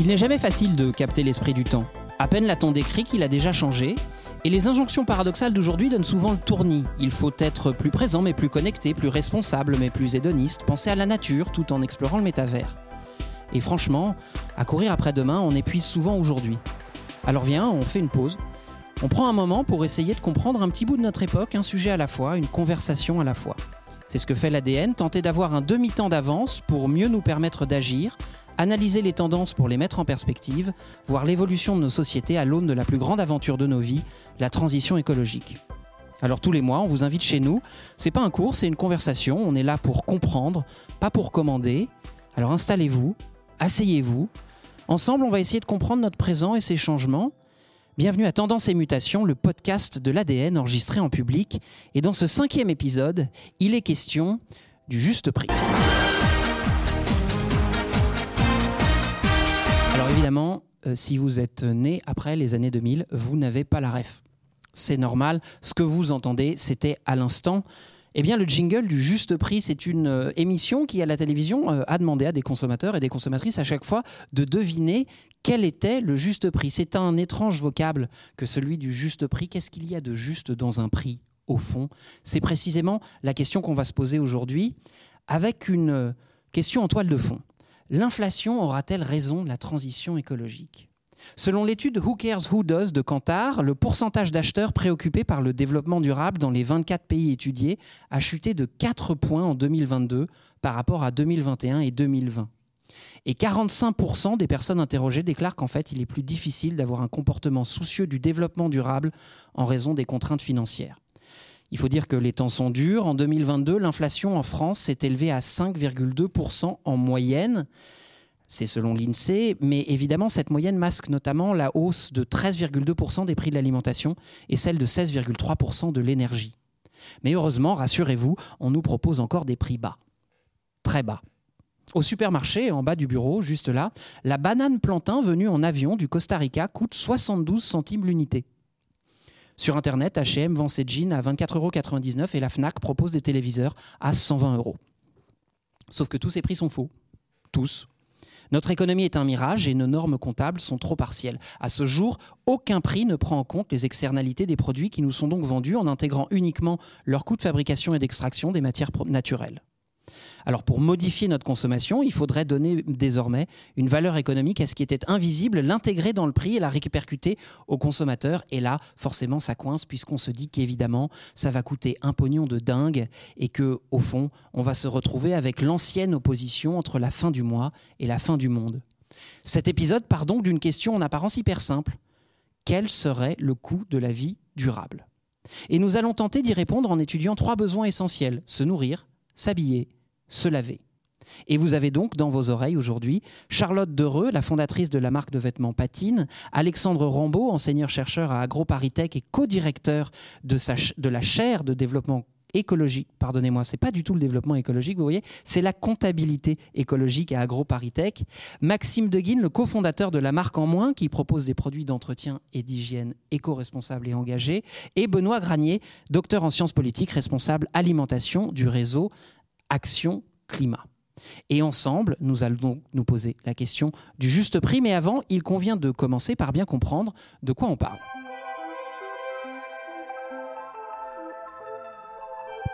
Il n'est jamais facile de capter l'esprit du temps. À peine l'a-t-on décrit qu'il a déjà changé, et les injonctions paradoxales d'aujourd'hui donnent souvent le tournis. Il faut être plus présent mais plus connecté, plus responsable mais plus hédoniste, penser à la nature tout en explorant le métavers. Et franchement, à courir après demain, on épuise souvent aujourd'hui. Alors viens, on fait une pause. On prend un moment pour essayer de comprendre un petit bout de notre époque, un sujet à la fois, une conversation à la fois. C'est ce que fait l'ADN, tenter d'avoir un demi-temps d'avance pour mieux nous permettre d'agir, analyser les tendances pour les mettre en perspective, voir l'évolution de nos sociétés à l'aune de la plus grande aventure de nos vies, la transition écologique. Alors tous les mois, on vous invite chez nous. C'est pas un cours, c'est une conversation. On est là pour comprendre, pas pour commander. Alors installez-vous, asseyez-vous. Ensemble, on va essayer de comprendre notre présent et ses changements. Bienvenue à Tendance et Mutation, le podcast de l'ADN enregistré en public. Et dans ce cinquième épisode, il est question du juste prix. Évidemment, euh, si vous êtes né après les années 2000, vous n'avez pas la ref. C'est normal, ce que vous entendez, c'était à l'instant. Eh bien, le jingle du juste prix, c'est une euh, émission qui, à la télévision, euh, a demandé à des consommateurs et des consommatrices à chaque fois de deviner quel était le juste prix. C'est un étrange vocable que celui du juste prix. Qu'est-ce qu'il y a de juste dans un prix, au fond? C'est précisément la question qu'on va se poser aujourd'hui, avec une question en toile de fond. L'inflation aura-t-elle raison de la transition écologique? Selon l'étude Who Cares Who Does de Kantar, le pourcentage d'acheteurs préoccupés par le développement durable dans les 24 pays étudiés a chuté de 4 points en 2022 par rapport à 2021 et 2020. Et 45% des personnes interrogées déclarent qu'en fait, il est plus difficile d'avoir un comportement soucieux du développement durable en raison des contraintes financières. Il faut dire que les temps sont durs. En 2022, l'inflation en France s'est élevée à 5,2% en moyenne. C'est selon l'INSEE, mais évidemment, cette moyenne masque notamment la hausse de 13,2% des prix de l'alimentation et celle de 16,3% de l'énergie. Mais heureusement, rassurez-vous, on nous propose encore des prix bas. Très bas. Au supermarché, en bas du bureau, juste là, la banane plantain venue en avion du Costa Rica coûte 72 centimes l'unité. Sur Internet, H&M vend ses jeans à 24,99 euros et la FNAC propose des téléviseurs à 120 euros. Sauf que tous ces prix sont faux. Tous. Notre économie est un mirage et nos normes comptables sont trop partielles. À ce jour, aucun prix ne prend en compte les externalités des produits qui nous sont donc vendus en intégrant uniquement leur coût de fabrication et d'extraction des matières naturelles. Alors pour modifier notre consommation, il faudrait donner désormais une valeur économique à ce qui était invisible, l'intégrer dans le prix et la répercuter aux consommateurs. Et là, forcément, ça coince puisqu'on se dit qu'évidemment, ça va coûter un pognon de dingue et que, au fond, on va se retrouver avec l'ancienne opposition entre la fin du mois et la fin du monde. Cet épisode part donc d'une question en apparence hyper simple. Quel serait le coût de la vie durable? Et nous allons tenter d'y répondre en étudiant trois besoins essentiels se nourrir, s'habiller se laver. Et vous avez donc dans vos oreilles aujourd'hui Charlotte Dereux, la fondatrice de la marque de vêtements Patine, Alexandre Rambaud, enseignant-chercheur à AgroParisTech et co-directeur de, de la chaire de développement écologique, pardonnez-moi, c'est pas du tout le développement écologique, vous voyez, c'est la comptabilité écologique à AgroParisTech. Maxime Deguine, le cofondateur de la marque En Moins, qui propose des produits d'entretien et d'hygiène éco-responsables et engagés. Et Benoît Granier, docteur en sciences politiques, responsable alimentation du réseau Action Climat. Et ensemble, nous allons donc nous poser la question du juste prix, mais avant, il convient de commencer par bien comprendre de quoi on parle.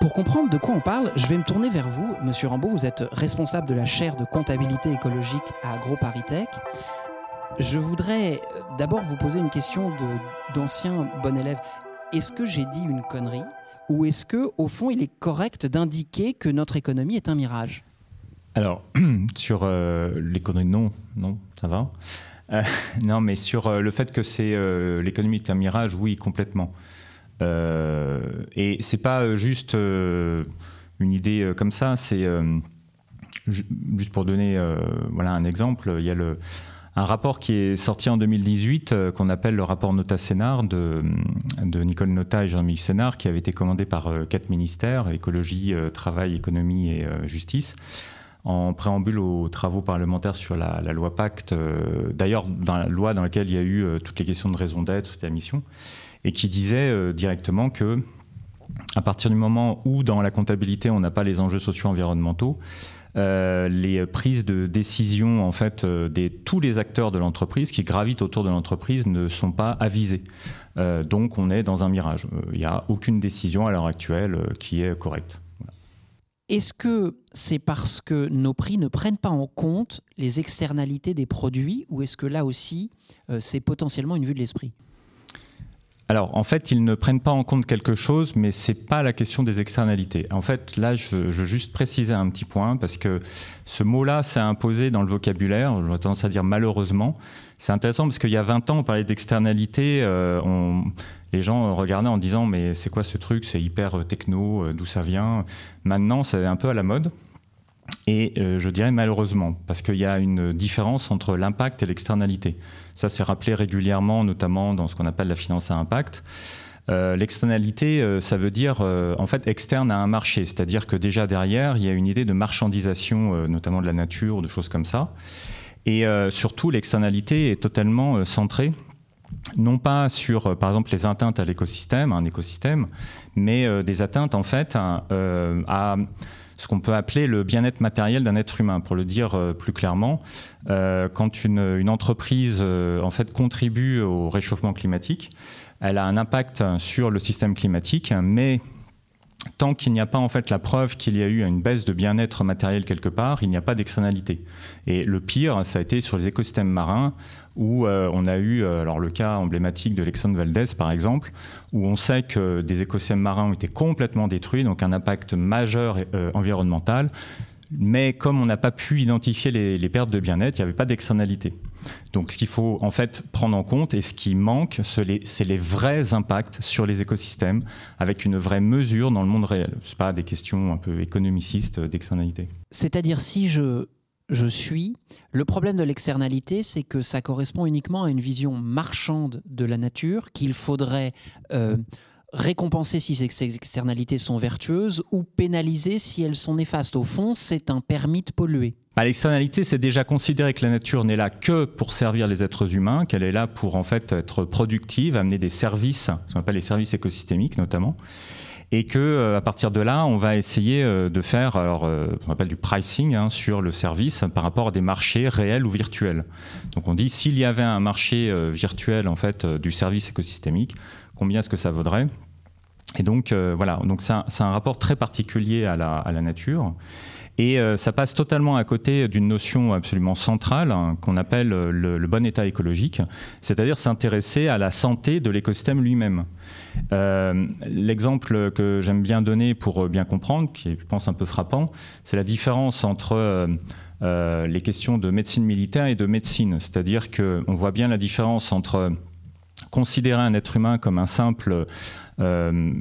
Pour comprendre de quoi on parle, je vais me tourner vers vous. Monsieur Rambaud, vous êtes responsable de la chaire de comptabilité écologique à AgroParisTech. Je voudrais d'abord vous poser une question d'ancien bon élève. Est-ce que j'ai dit une connerie? Ou est-ce que, au fond, il est correct d'indiquer que notre économie est un mirage? Alors, sur euh, l'économie, non, non, ça va. Euh, non, mais sur euh, le fait que c'est l'économie est un mirage, oui, complètement. et c'est pas juste une idée comme ça. C'est juste pour donner voilà un exemple. Il y a le un rapport qui est sorti en 2018 euh, qu'on appelle le rapport Nota Sénard de, Nicole Nota et Jean-Michel Sénard qui avait été commandé par euh, quatre ministères, écologie, euh, travail, économie et justice en préambule aux travaux parlementaires sur la, loi Pacte, d'ailleurs dans la loi dans laquelle il y a eu toutes les questions de raison d'être, c'était la mission, et qui disait directement que à partir du moment où dans la comptabilité on n'a pas les enjeux socio-environnementaux, les prises de décision en fait des tous les acteurs de l'entreprise qui gravitent autour de l'entreprise ne sont pas avisés. donc on est dans un mirage. Il n'y a aucune décision à l'heure actuelle qui est correcte. Est-ce que c'est parce que nos prix ne prennent pas en compte les externalités des produits ou est-ce que là aussi, euh, c'est potentiellement une vue de l'esprit? Alors, en fait, ils ne prennent pas en compte quelque chose, mais c'est pas la question des externalités. En fait, là, je veux, juste préciser un petit point, parce que ce mot-là s'est imposé dans le vocabulaire, j'aurais tendance à dire malheureusement. C'est intéressant parce qu'il y a 20 ans, on parlait d'externalités, euh, les gens regardaient en disant mais c'est quoi ce truc, c'est hyper techno, euh, d'où ça vient? Maintenant, c'est un peu à la mode. Et je dirais malheureusement, parce qu'il y a une différence entre l'impact et l'externalité. Ça, c'est rappelé régulièrement, notamment dans ce qu'on appelle la finance à impact. L'externalité, ça veut dire en fait externe à un marché, c'est-à-dire que déjà derrière, il y a une idée de marchandisation, notamment de la nature, de choses comme ça. Et euh, surtout, l'externalité est totalement euh, centrée non pas sur, euh, par exemple, les atteintes à l'écosystème, un écosystème, mais des atteintes en fait à, ce qu'on peut appeler le bien-être matériel d'un être humain. Pour le dire plus clairement, quand une, entreprise en fait contribue au réchauffement climatique, elle a un impact sur le système climatique, mais tant qu'il n'y a pas en fait la preuve qu'il y a eu une baisse de bien-être matériel quelque part, il n'y a pas d'externalité. Et le pire, ça a été sur les écosystèmes marins où euh, on a eu euh, alors le cas emblématique de l'Exxon Valdez par exemple, où on sait que des écosystèmes marins ont été complètement détruits, donc un impact majeur euh, environnemental. Mais comme on n'a pas pu identifier les, pertes de bien-être, il n'y avait pas d'externalité. Donc ce qu'il faut en fait prendre en compte et ce qui manque, c'est les, vrais impacts sur les écosystèmes avec une vraie mesure dans le monde réel. Ce pas des questions un peu économicistes d'externalité. C'est-à-dire si je, je suis, le problème de l'externalité, c'est que ça correspond uniquement à une vision marchande de la nature qu'il faudrait... Euh, récompenser si ces externalités sont vertueuses ou pénaliser si elles sont néfastes. Au fond, c'est un permis de polluer. À l'externalité, c'est déjà considérer que la nature n'est là que pour servir les êtres humains, qu'elle est là pour en fait être productive, amener des services, ce qu'on appelle les services écosystémiques notamment, et que euh, à partir de là, on va essayer euh, de faire alors euh, qu'on appelle du pricing hein, sur le service par rapport à des marchés réels ou virtuels. Donc on dit s'il y avait un marché virtuel en fait du service écosystémique, combien est-ce que ça vaudrait? Et donc voilà, donc c'est un, rapport très particulier à la nature. Et euh, ça passe totalement à côté d'une notion absolument centrale hein, qu'on appelle le, bon état écologique, c'est-à-dire s'intéresser à la santé de l'écosystème lui-même. Euh, l'exemple que j'aime bien donner pour bien comprendre, qui est, je pense, un peu frappant, c'est la différence entre les questions de médecine militaire et de médecine. C'est-à-dire qu'on voit bien la différence entre considérer un être humain comme un simple euh,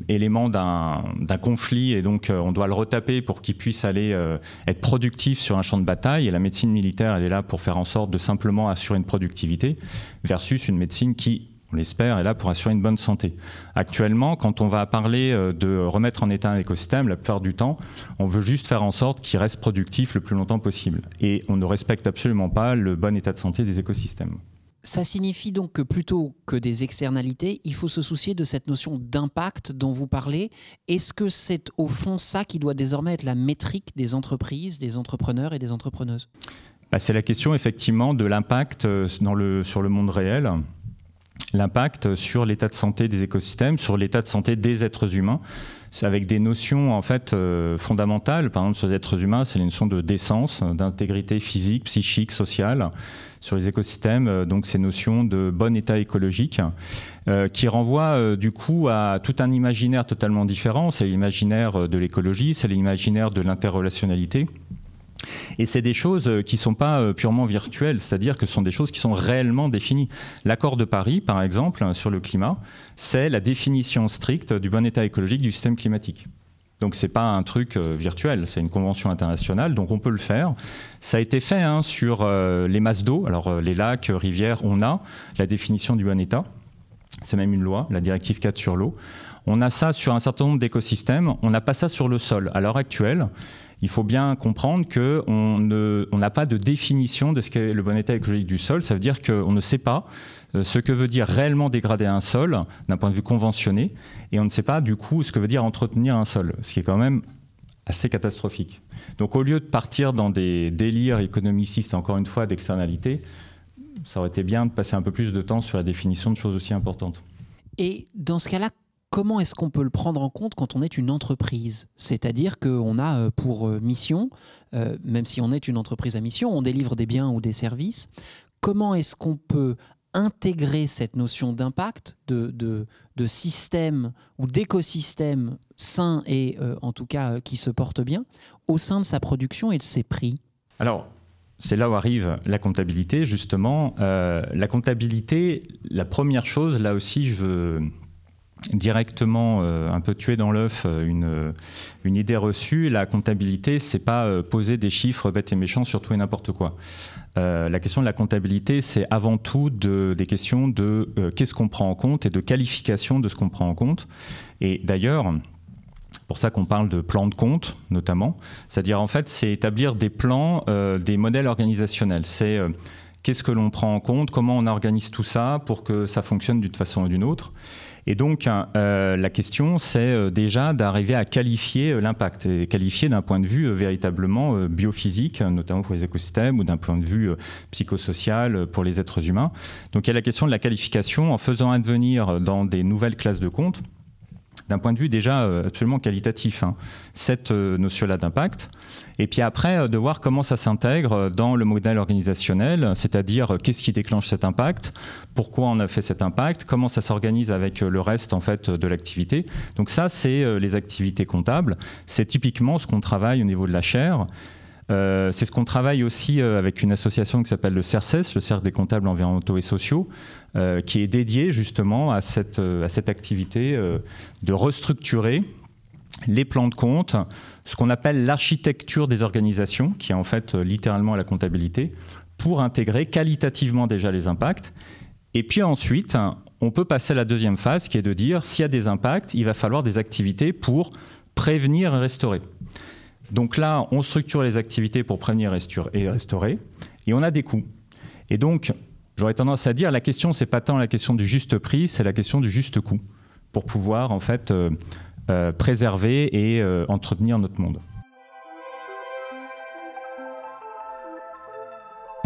élément d'un conflit et donc euh, on doit le retaper pour qu'il puisse aller euh, être productif sur un champ de bataille et la médecine militaire elle est là pour faire en sorte de simplement assurer une productivité versus une médecine qui on l'espère, est là pour assurer une bonne santé. Actuellement, quand on va parler de remettre en état un écosystème, la plupart du temps, on veut juste faire en sorte qu'il reste productif le plus longtemps possible. Et on ne respecte absolument pas le bon état de santé des écosystèmes. Ça signifie donc que plutôt que des externalités, il faut se soucier de cette notion d'impact dont vous parlez. Est-ce que c'est au fond ça qui doit désormais être la métrique des entreprises, des entrepreneurs et des entrepreneuses? Bah, C'est la question effectivement de l'impact euh, sur le monde réel. L'impact sur l'état de santé des écosystèmes, sur l'état de santé des êtres humains, avec des notions en fait euh, fondamentales. Par exemple, sur les êtres humains, c'est les notions de décence, d'intégrité physique, psychique, sociale sur les écosystèmes, euh, donc ces notions de bon état écologique, euh, qui renvoient du coup à tout un imaginaire totalement différent. C'est l'imaginaire de l'écologie, c'est l'imaginaire de l'interrelationnalité. Et c'est des choses euh, qui ne sont pas euh, purement virtuelles, c'est-à-dire que ce sont des choses qui sont réellement définies. L'accord de Paris, par exemple, hein, sur le climat, c'est la définition stricte du bon état écologique du système climatique. Donc c'est pas un truc euh, virtuel, c'est une convention internationale, donc on peut le faire. Ça a été fait hein, sur les masses d'eau, alors les lacs, rivières, on a la définition du bon état. C'est même une loi, la directive 4 sur l'eau. On a ça sur un certain nombre d'écosystèmes, on n'a pas ça sur le sol. À l'heure actuelle, il faut bien comprendre qu'on n'a pas de définition de ce qu'est le bon état écologique du sol. Ça veut dire qu'on ne sait pas euh, ce que veut dire réellement dégrader un sol d'un point de vue conventionné, et on ne sait pas du coup ce que veut dire entretenir un sol, ce qui est quand même assez catastrophique. Donc au lieu de partir dans des délires économicistes, encore une fois, d'externalité, ça aurait été bien de passer un peu plus de temps sur la définition de choses aussi importantes. Et dans ce cas-là, comment est-ce qu'on peut le prendre en compte quand on est une entreprise? C'est-à-dire qu'on a euh, pour euh, mission, euh, même si on est une entreprise à mission, on délivre des biens ou des services, comment est-ce qu'on peut intégrer cette notion d'impact, de, de, système ou d'écosystème sain et en tout cas qui se porte bien au sein de sa production et de ses prix? Alors, c'est là où arrive la comptabilité, justement. la comptabilité, la première chose, là aussi, je veux directement euh, un peu tuer dans l'œuf euh, une, une, idée reçue. La comptabilité, c'est pas euh, poser des chiffres bêtes et méchants sur tout et n'importe quoi. la question de la comptabilité, c'est avant tout de, des questions de qu'est-ce qu'on prend en compte et de qualification de ce qu'on prend en compte. Et d'ailleurs, pour ça qu'on parle de plan de compte, notamment. C'est-à-dire, en fait, c'est établir des plans, des modèles organisationnels. C'est qu'est-ce que l'on prend en compte, comment on organise tout ça pour que ça fonctionne d'une façon ou d'une autre. Et donc, euh, la question, c'est euh, déjà d'arriver à qualifier euh, l'impact, et qualifier d'un point de vue véritablement biophysique, notamment pour les écosystèmes, ou d'un point de vue psychosocial pour les êtres humains. Donc, il y a la question de la qualification en faisant advenir dans des nouvelles classes de comptes d'un point de vue déjà euh, absolument qualitatif, hein, cette euh, notion-là d'impact. Et puis après, euh, de voir comment ça s'intègre dans le modèle organisationnel, c'est-à-dire qu'est-ce qui déclenche cet impact, pourquoi on a fait cet impact, comment ça s'organise avec le reste en fait de l'activité. Donc ça, c'est les activités comptables. C'est typiquement ce qu'on travaille au niveau de la chaire. c'est ce qu'on travaille aussi avec une association qui s'appelle le CERCES, le Cercle des comptables environnementaux et sociaux, euh, qui est dédié justement à cette, euh, à cette activité euh, de restructurer les plans de compte, ce qu'on appelle l'architecture des organisations, qui est en fait littéralement la comptabilité, pour intégrer qualitativement déjà les impacts. Et puis ensuite, on peut passer à la deuxième phase, qui est de dire s'il y a des impacts, il va falloir des activités pour prévenir et restaurer. Donc là, on structure les activités pour prévenir et restaurer, et on a des coûts. Et donc, J'aurais tendance à dire la question c'est pas tant la question du juste prix, c'est la question du juste coût pour pouvoir en fait euh, euh, préserver et euh, entretenir notre monde.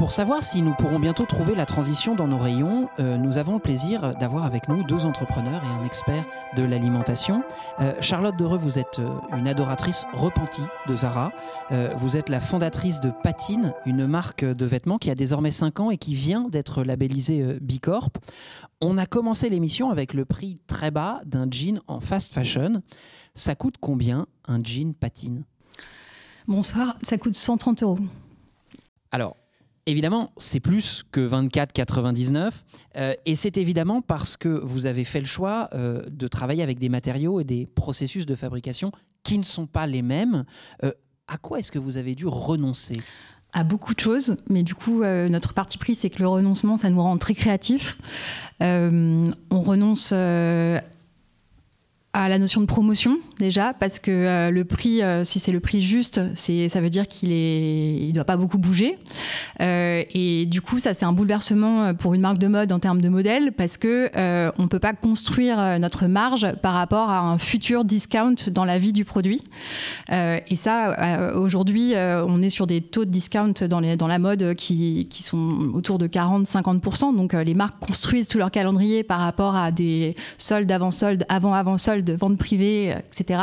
Pour savoir si nous pourrons bientôt trouver la transition dans nos rayons, euh, nous avons le plaisir d'avoir avec nous deux entrepreneurs et un expert de l'alimentation. Euh, Charlotte Dereux, vous êtes euh, une adoratrice repentie de Zara. vous êtes la fondatrice de Patine, une marque de vêtements qui a désormais 5 ans et qui vient d'être labellisée Bicorp. On a commencé l'émission avec le prix très bas d'un jean en fast fashion. Ça coûte combien un jean Patine? Bonsoir, ça coûte 130 euros. Alors, Évidemment, c'est plus que 24,99 euh, et c'est évidemment parce que vous avez fait le choix euh, de travailler avec des matériaux et des processus de fabrication qui ne sont pas les mêmes. Euh, à quoi est-ce que vous avez dû renoncer? À beaucoup de choses, mais du coup, notre parti pris, c'est que le renoncement, ça nous rend très créatifs. on renonce à la notion de promotion déjà parce que euh, le prix euh, si c'est le prix juste c'est ça veut dire qu'il est il doit pas beaucoup bouger. Euh, et du coup ça c'est un bouleversement pour une marque de mode en termes de modèle parce que on peut pas construire notre marge par rapport à un futur discount dans la vie du produit. Et ça aujourd'hui on est sur des taux de discount dans les dans la mode qui, qui sont autour de 40 50 donc les marques construisent tout leur calendrier par rapport à des soldes avant soldes avant avant soldes de vente privée, etc.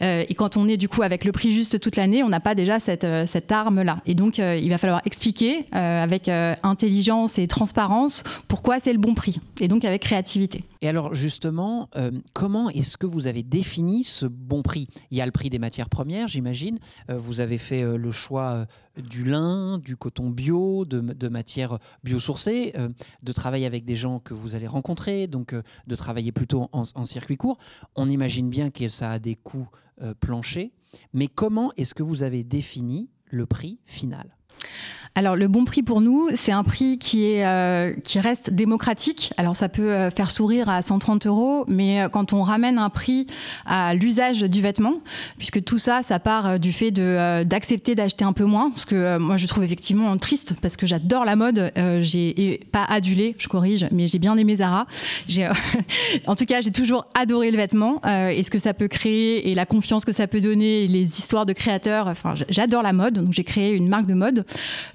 Euh, et quand on est du coup avec le prix juste toute l'année, on n'a pas déjà cette, euh, cette arme-là. Et donc, euh, il va falloir expliquer avec intelligence et transparence pourquoi c'est le bon prix. Et donc avec créativité. Et alors justement, comment est-ce que vous avez défini ce bon prix? Il y a le prix des matières premières, j'imagine. vous avez fait le choix du lin, du coton bio, de, de matières biosourcées, de travailler avec des gens que vous allez rencontrer, donc de travailler plutôt en, en circuit court. On imagine bien que ça a des coûts euh, planchers, mais comment est-ce que vous avez défini le prix final? Alors le bon prix pour nous, c'est un prix qui, est, euh, qui reste démocratique. Alors ça peut euh, faire sourire à 130 euros, mais euh, quand on ramène un prix à l'usage du vêtement, puisque tout ça, ça part du fait d'accepter d'acheter un peu moins, ce que moi je trouve effectivement triste, parce que j'adore la mode, j'ai pas adulé, je corrige, mais j'ai bien aimé Zara. en tout cas, j'ai toujours adoré le vêtement et ce que ça peut créer et la confiance que ça peut donner, les histoires de créateurs. Enfin, j'adore la mode, donc j'ai créé une marque de mode.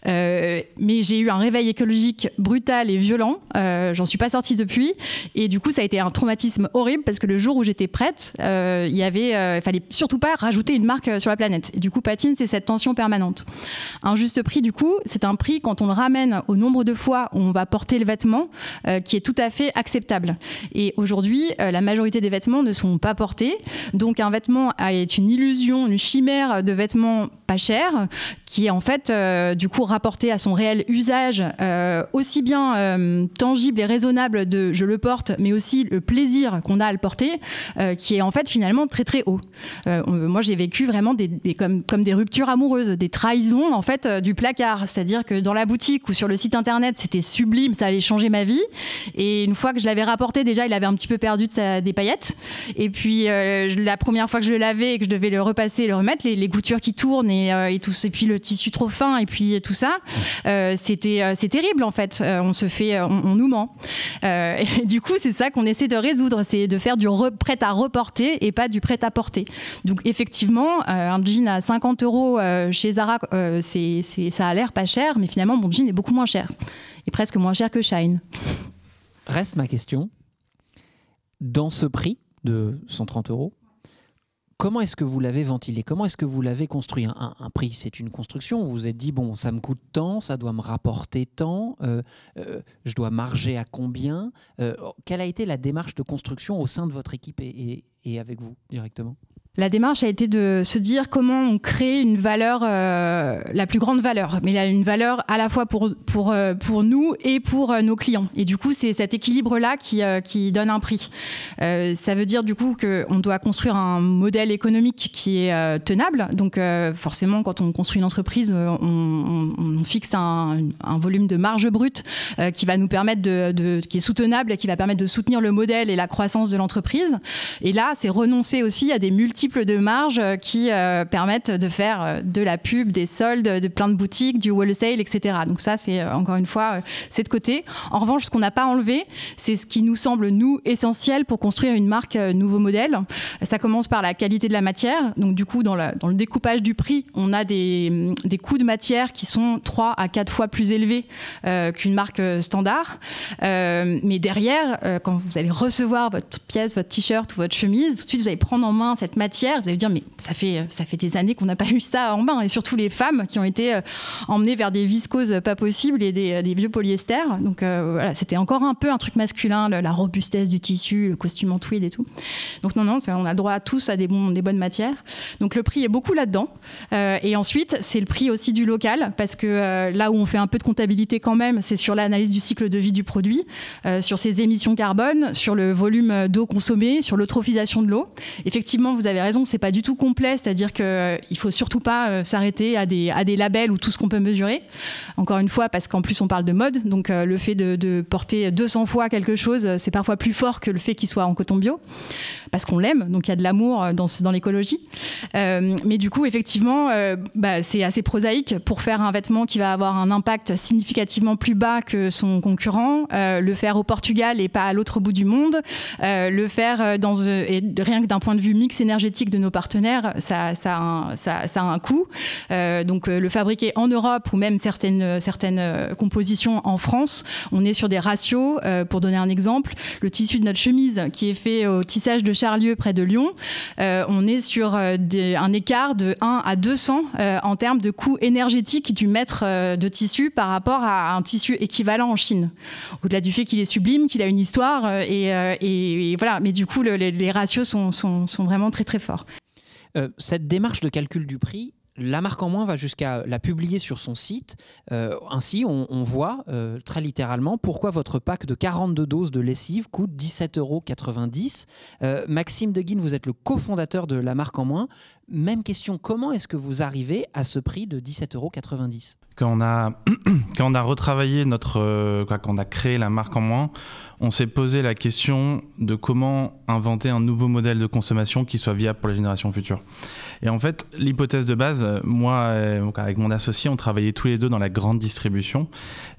Euh, mais j'ai eu un réveil écologique brutal et violent. Euh, J'en suis pas sortie depuis. Et du coup, ça a été un traumatisme horrible parce que le jour où j'étais prête, euh, il y avait, fallait surtout pas rajouter une marque sur la planète. Et du coup, patine, c'est cette tension permanente. Un juste prix, du coup, c'est un prix quand on le ramène au nombre de fois où on va porter le vêtement, qui est tout à fait acceptable. Et aujourd'hui, la majorité des vêtements ne sont pas portés. Donc, un vêtement est une illusion, une chimère de vêtements pas chers, qui est en fait, du coup, rapporté à son réel usage, euh, aussi bien euh, tangible et raisonnable de je le porte, mais aussi le plaisir qu'on a à le porter, euh, qui est en fait finalement très très haut. moi, j'ai vécu vraiment des, comme, comme, des ruptures amoureuses, des trahisons en fait du placard. C'est-à-dire que dans la boutique ou sur le site internet, c'était sublime, ça allait changer ma vie. Et une fois que je l'avais rapporté, déjà, il avait un petit peu perdu des paillettes. Et puis la première fois que je le lavais et que je devais le repasser et le remettre, les, goutures qui tournent et, et puis le tissu trop fin et puis tout ça euh, c'était euh, c'est terrible en fait. Euh, on se fait, on, nous ment. du coup, c'est ça qu'on essaie de résoudre, c'est de faire du prêt à reporter et pas du prêt à porter. Donc effectivement, un jean à 50 euros chez Zara, c'est ça a l'air pas cher, mais finalement mon jean est beaucoup moins cher et presque moins cher que Shine. Reste ma question. Dans ce prix de 130 euros, Comment est-ce que vous l'avez ventilé? Comment est-ce que vous l'avez construit? Un, prix, c'est une construction. Vous vous êtes dit, bon, ça me coûte tant, ça doit me rapporter tant, euh, euh, je dois marger à combien? Euh, Quelle a été la démarche de construction au sein de votre équipe et avec vous directement? La démarche a été de se dire comment on crée une valeur, euh, la plus grande valeur, mais une valeur à la fois pour, euh, nous et pour euh, nos clients. Et du coup, c'est cet équilibre-là qui, donne un prix. ça veut dire du coup qu'on doit construire un modèle économique qui est tenable. Donc forcément, quand on construit une entreprise, on, fixe un, un, volume de marge brute qui va nous permettre de, de, qui est soutenable et qui va permettre de soutenir le modèle et la croissance de l'entreprise. Et là, c'est renoncer aussi à des multiples de marges euh, qui euh, permettent de faire euh, de la pub, des soldes, de plein de boutiques, du wholesale, etc. Donc ça, c'est encore une fois, c'est de côté. En revanche, ce qu'on n'a pas enlevé, c'est ce qui nous semble, nous, essentiel pour construire une marque nouveau modèle. Ça commence par la qualité de la matière. Donc du coup, dans, le découpage du prix, on a des, des, coûts de matière qui sont 3 à 4 fois plus élevés qu'une marque standard. mais derrière, quand vous allez recevoir votre pièce, votre t-shirt ou votre chemise, tout de suite, vous allez prendre en main cette matière vous allez dire, mais ça fait, ça fait des années qu'on n'a pas eu ça en main, et surtout les femmes qui ont été euh, emmenées vers des viscoses pas possibles et des, des vieux polyester. Donc euh, voilà, c'était encore un peu un truc masculin, la robustesse du tissu, le costume en tweed et tout. Donc non, non, on a droit à tous à des, des bonnes matières. Donc le prix est beaucoup là-dedans. Euh, et ensuite, c'est le prix aussi du local, parce que là où on fait un peu de comptabilité quand même, c'est sur l'analyse du cycle de vie du produit, sur ses émissions carbone, sur le volume d'eau consommée, sur l'eutrophisation de l'eau. Effectivement, vous avez raison, c'est pas du tout complet, c'est-à-dire qu'il euh, il faut surtout pas euh, s'arrêter à des, à des labels ou tout ce qu'on peut mesurer. Encore une fois, parce qu'en plus on parle de mode, donc euh, le fait de, porter 200 fois quelque chose, c'est parfois plus fort que le fait qu'il soit en coton bio, parce qu'on l'aime, donc il y a de l'amour dans, dans l'écologie. mais du coup, effectivement, bah, c'est assez prosaïque pour faire un vêtement qui va avoir un impact significativement plus bas que son concurrent, le faire au Portugal et pas à l'autre bout du monde, le faire dans, et rien que d'un point de vue mix énergétique de nos partenaires, ça, a, un, coût. Euh, donc euh, le fabriquer en Europe ou même certaines, certaines euh, compositions en France, on est sur des ratios. pour donner un exemple, le tissu de notre chemise qui est fait au tissage de Charlieu près de Lyon, on est sur un écart de 1 à 200 en termes de coût énergétique du mètre de tissu par rapport à un tissu équivalent en Chine. Au-delà du fait qu'il est sublime, qu'il a une histoire et, voilà. Mais du coup, les, ratios sont vraiment très très Euh, cette démarche de calcul du prix, la marque en moins va jusqu'à la publier sur son site. Euh, ainsi, on, voit euh, très littéralement pourquoi votre pack de 42 doses de lessive coûte 17,90 euros. Maxime Deguine, vous êtes le cofondateur de la marque en moins. Même question, comment est-ce que vous arrivez à ce prix de 17,90 euros quand on a, quand on a retravaillé notre. Quand on a créé la marque en moins, on s'est posé la question de comment inventer un nouveau modèle de consommation qui soit viable pour les générations futures. Et en fait, l'hypothèse de base, moi, avec mon associé, on travaillait tous les deux dans la grande distribution.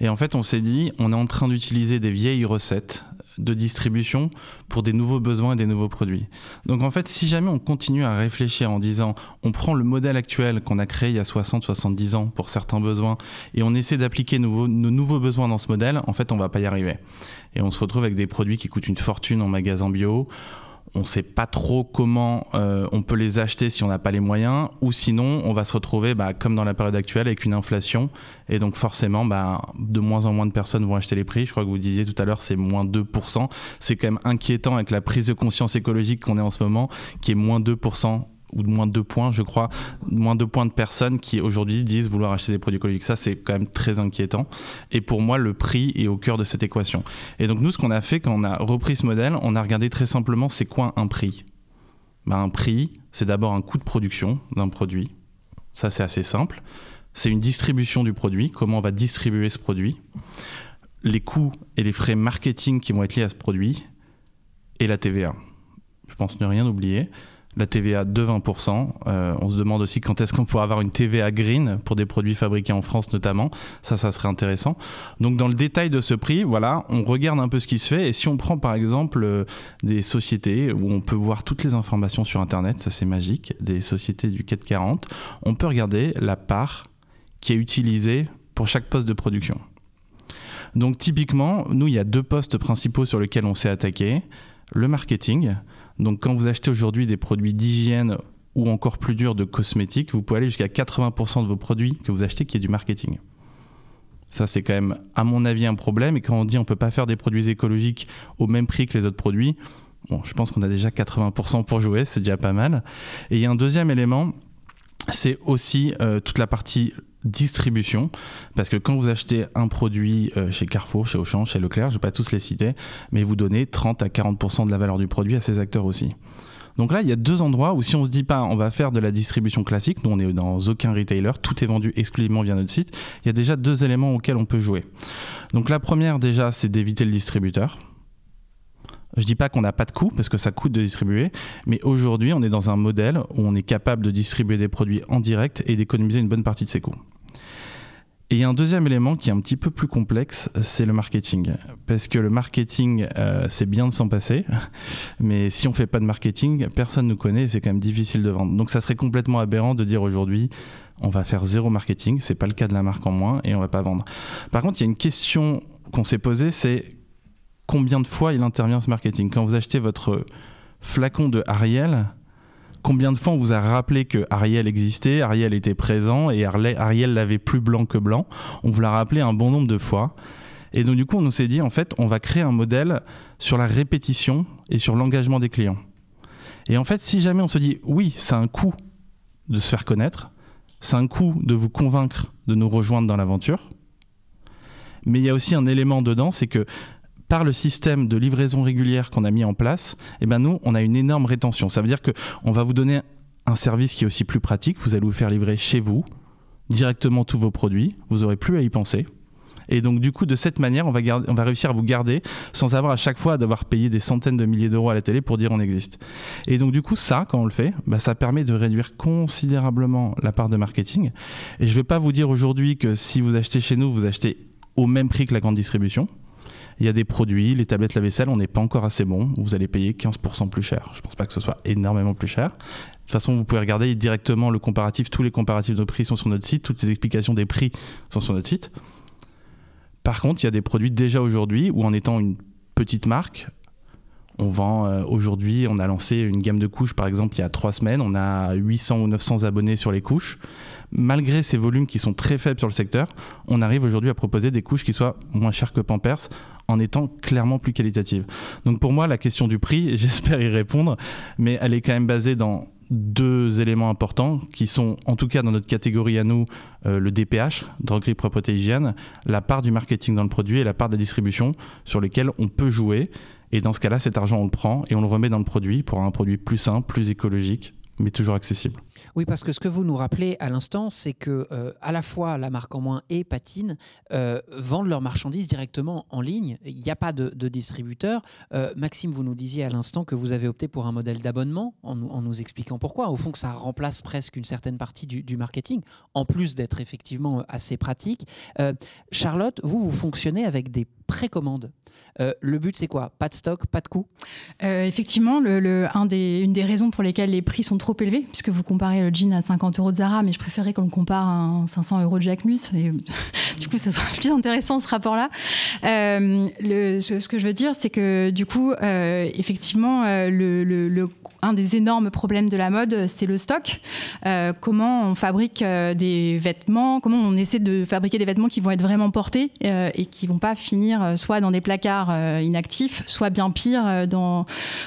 Et en fait, on s'est dit, on est en train d'utiliser des vieilles recettes de distribution pour des nouveaux besoins et des nouveaux produits. Donc en fait, si jamais on continue à réfléchir en disant on prend le modèle actuel qu'on a créé il y a 60-70 ans pour certains besoins et on essaie d'appliquer nos, nouveaux besoins dans ce modèle, en fait, on va pas y arriver. Et on se retrouve avec des produits qui coûtent une fortune en magasin bio on ne sait pas trop comment euh, on peut les acheter si on n'a pas les moyens, ou sinon on va se retrouver, bah, comme dans la période actuelle, avec une inflation, et donc forcément, bah, de moins en moins de personnes vont acheter les prix. Je crois que vous disiez tout à l'heure, c'est moins 2%. C'est quand même inquiétant avec la prise de conscience écologique qu'on est en ce moment, qui est moins 2% ou de moins de deux points, je crois, moins de points de personnes qui aujourd'hui disent vouloir acheter des produits écologiques. Ça, c'est quand même très inquiétant. Et pour moi, le prix est au cœur de cette équation. Et donc, nous, ce qu'on a fait quand on a repris ce modèle, on a regardé très simplement c'est quoi un prix? Ben, Un prix, c'est d'abord un coût de production d'un produit. Ça, c'est assez simple. C'est une distribution du produit, comment on va distribuer ce produit. Les coûts et les frais marketing qui vont être liés à ce produit. Et la TVA. Je pense ne rien oublier la TVA de 20%. Euh, on se demande aussi quand est-ce qu'on pourra avoir une TVA green pour des produits fabriqués en France notamment. Ça, ça serait intéressant. Donc dans le détail de ce prix, voilà, on regarde un peu ce qui se fait. Et si on prend par exemple euh, des sociétés où on peut voir toutes les informations sur Internet, ça c'est magique, des sociétés du CAC 40, on peut regarder la part qui est utilisée pour chaque poste de production. Donc typiquement, nous, il y a deux postes principaux sur lesquels on s'est attaqué. Le marketing, donc quand vous achetez aujourd'hui des produits d'hygiène ou encore plus dur de cosmétiques, vous pouvez aller jusqu'à 80% de vos produits que vous achetez qui est du marketing. Ça, c'est quand même, à mon avis, un problème. Et quand on dit on ne peut pas faire des produits écologiques au même prix que les autres produits, bon, je pense qu'on a déjà 80% pour jouer, c'est déjà pas mal. Et il y a un deuxième élément, c'est aussi euh, toute la partie distribution, parce que quand vous achetez un produit euh, chez Carrefour, chez Auchan, chez Leclerc, je ne vais pas tous les citer, mais vous donnez 30 à 40% de la valeur du produit à ces acteurs aussi. Donc là, il y a deux endroits où si on se dit pas on va faire de la distribution classique, nous on est dans aucun retailer, tout est vendu exclusivement via notre site, il y a déjà deux éléments auxquels on peut jouer. Donc la première déjà, c'est d'éviter le distributeur. Je dis pas qu'on n'a pas de coût, parce que ça coûte de distribuer, mais aujourd'hui, on est dans un modèle où on est capable de distribuer des produits en direct et d'économiser une bonne partie de ses coûts. Et il y a un deuxième élément qui est un petit peu plus complexe, c'est le marketing. Parce que le marketing, euh, c'est bien de s'en passer, mais si on fait pas de marketing, personne ne nous connaît et c'est quand même difficile de vendre. Donc ça serait complètement aberrant de dire aujourd'hui, on va faire zéro marketing, c'est pas le cas de la marque en moins et on va pas vendre. Par contre, il y a une question qu'on s'est posée, c'est combien de fois il intervient ce marketing. Quand vous achetez votre flacon de Ariel, combien de fois on vous a rappelé que Ariel existait, Ariel était présent et Ariel l'avait plus blanc que blanc On vous l'a rappelé un bon nombre de fois. Et donc du coup, on s'est dit, en fait, on va créer un modèle sur la répétition et sur l'engagement des clients. Et en fait, si jamais on se dit, oui, c'est un coût de se faire connaître, c'est un coût de vous convaincre de nous rejoindre dans l'aventure, mais il y a aussi un élément dedans, c'est que par le système de livraison régulière qu'on a mis en place, eh ben nous, on a une énorme rétention. Ça veut dire qu'on va vous donner un service qui est aussi plus pratique. Vous allez vous faire livrer chez vous directement tous vos produits. Vous n'aurez plus à y penser. Et donc, du coup, de cette manière, on va, réussir à vous garder sans avoir à chaque fois d'avoir payé des centaines de milliers d'euros à la télé pour dire on existe. Et donc, du coup, ça, quand on le fait, bah, ça permet de réduire considérablement la part de marketing. Et je ne vais pas vous dire aujourd'hui que si vous achetez chez nous, vous achetez au même prix que la grande distribution. Il y a des produits, les tablettes lave-vaisselle, on n'est pas encore assez bon. Vous allez payer 15% plus cher. Je ne pense pas que ce soit énormément plus cher. De toute façon, vous pouvez regarder directement le comparatif. Tous les comparatifs de prix sont sur notre site. Toutes les explications des prix sont sur notre site. Par contre, il y a des produits déjà aujourd'hui où en étant une petite marque, on vend euh, aujourd'hui, on a lancé une gamme de couches par exemple il y a trois semaines, on a 800 ou 900 abonnés sur les couches. Malgré ces volumes qui sont très faibles sur le secteur, on arrive aujourd'hui à proposer des couches qui soient moins chères que Pampers en étant clairement plus qualitative. Donc pour moi, la question du prix, j'espère y répondre, mais elle est quand même basée dans deux éléments importants qui sont, en tout cas dans notre catégorie à nous, euh, le DPH, droguerie, propreté, hygiène, la part du marketing dans le produit et la part de la distribution sur lesquelles on peut jouer. Et dans ce cas-là, cet argent, on le prend et on le remet dans le produit pour un produit plus simple, plus écologique, mais toujours accessible. Oui, parce que ce que vous nous rappelez à l'instant, c'est que euh, à la fois la marque en moins et Patine euh, vendent leurs marchandises directement en ligne. Il n'y a pas de, distributeur. Euh, Maxime, vous nous disiez à l'instant que vous avez opté pour un modèle d'abonnement en, nous expliquant pourquoi. Au fond, que ça remplace presque une certaine partie du, du marketing, en plus d'être effectivement assez pratique. Charlotte, vous, vous fonctionnez avec des précommande. Euh, le but, c'est quoi? Pas de stock, pas de coût? Euh, Effectivement, le, une des raisons pour lesquelles les prix sont trop élevés, puisque vous comparez le jean à 50 euros de Zara, mais je préférais qu'on le compare à 500 euros de Jacquemus. Et, du coup, ça sera plus intéressant ce rapport-là. Euh, ce, que je veux dire, c'est que du coup, effectivement, le, le, un des énormes problèmes de la mode, c'est le stock. comment on fabrique des vêtements, comment on essaie de fabriquer des vêtements qui vont être vraiment portés et qui vont pas finir euh, soit dans des placards euh, inactifs, soit bien pire euh,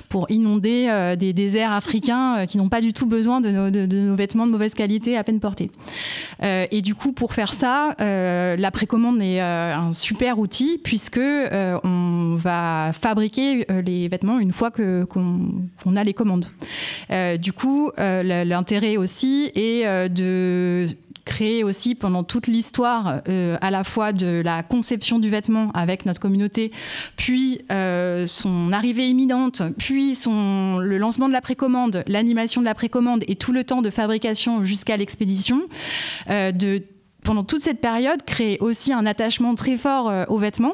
pour inonder des déserts africains qui n'ont pas du tout besoin de nos, vêtements de mauvaise qualité à peine portés. et du coup, pour faire ça, la précommande est un super outil puisque on va fabriquer les vêtements une fois qu'on a les commandes. Du coup, l'intérêt aussi est de créer aussi pendant toute l'histoire euh, à la fois de la conception du vêtement avec notre communauté, puis euh, son arrivée imminente, puis le lancement de la précommande, l'animation de la précommande et tout le temps de fabrication jusqu'à l'expédition, euh, de pendant toute cette période, créer aussi un attachement très fort euh, aux vêtements,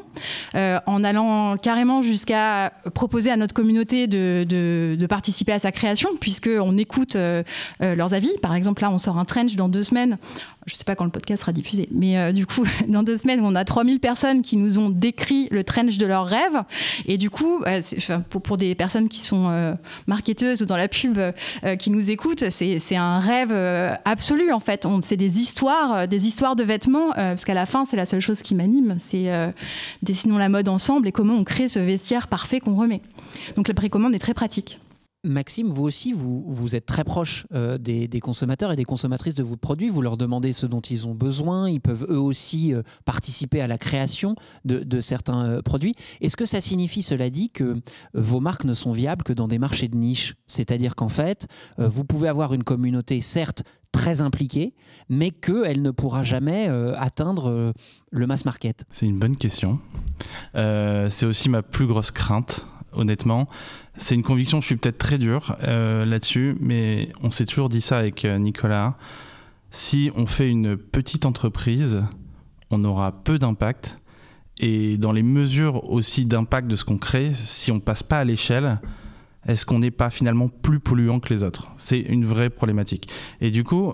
euh, en allant carrément jusqu'à proposer à notre communauté de, de, participer à sa création, puisqu'on écoute euh, leurs avis. Par exemple, là, on sort un trench dans deux semaines je ne sais pas quand le podcast sera diffusé, mais euh, du coup, dans deux semaines, on a 3000 personnes qui nous ont décrit le trench de leurs rêves. Et du coup, euh, pour, pour, des personnes qui sont euh, marketeuses ou dans la pub qui nous écoutent, c'est un rêve absolu en fait. C'est des histoires, des histoires de vêtements, parce qu'à la fin, c'est la seule chose qui m'anime. C'est dessinons la mode ensemble et comment on crée ce vestiaire parfait qu'on remet. Donc la précommande est très pratique. Maxime, vous aussi, vous, vous êtes très proche euh, des, consommateurs et des consommatrices de vos produits. Vous leur demandez ce dont ils ont besoin. Ils peuvent eux aussi euh, participer à la création de, certains euh, produits. Est-ce que ça signifie, cela dit, que vos marques ne sont viables que dans des marchés de niche? C'est-à-dire qu'en fait, vous pouvez avoir une communauté, certes, très impliquée, mais qu'elle ne pourra jamais atteindre le mass market C'est une bonne question. c'est aussi ma plus grosse crainte honnêtement. C'est une conviction, je suis peut-être très dur euh, là-dessus, mais on s'est toujours dit ça avec euh, Nicolas. Si on fait une petite entreprise, on aura peu d'impact. Et dans les mesures aussi d'impact de ce qu'on crée, si on passe pas à l'échelle, est-ce qu'on n'est pas finalement plus polluant que les autres? C'est une vraie problématique. Et du coup,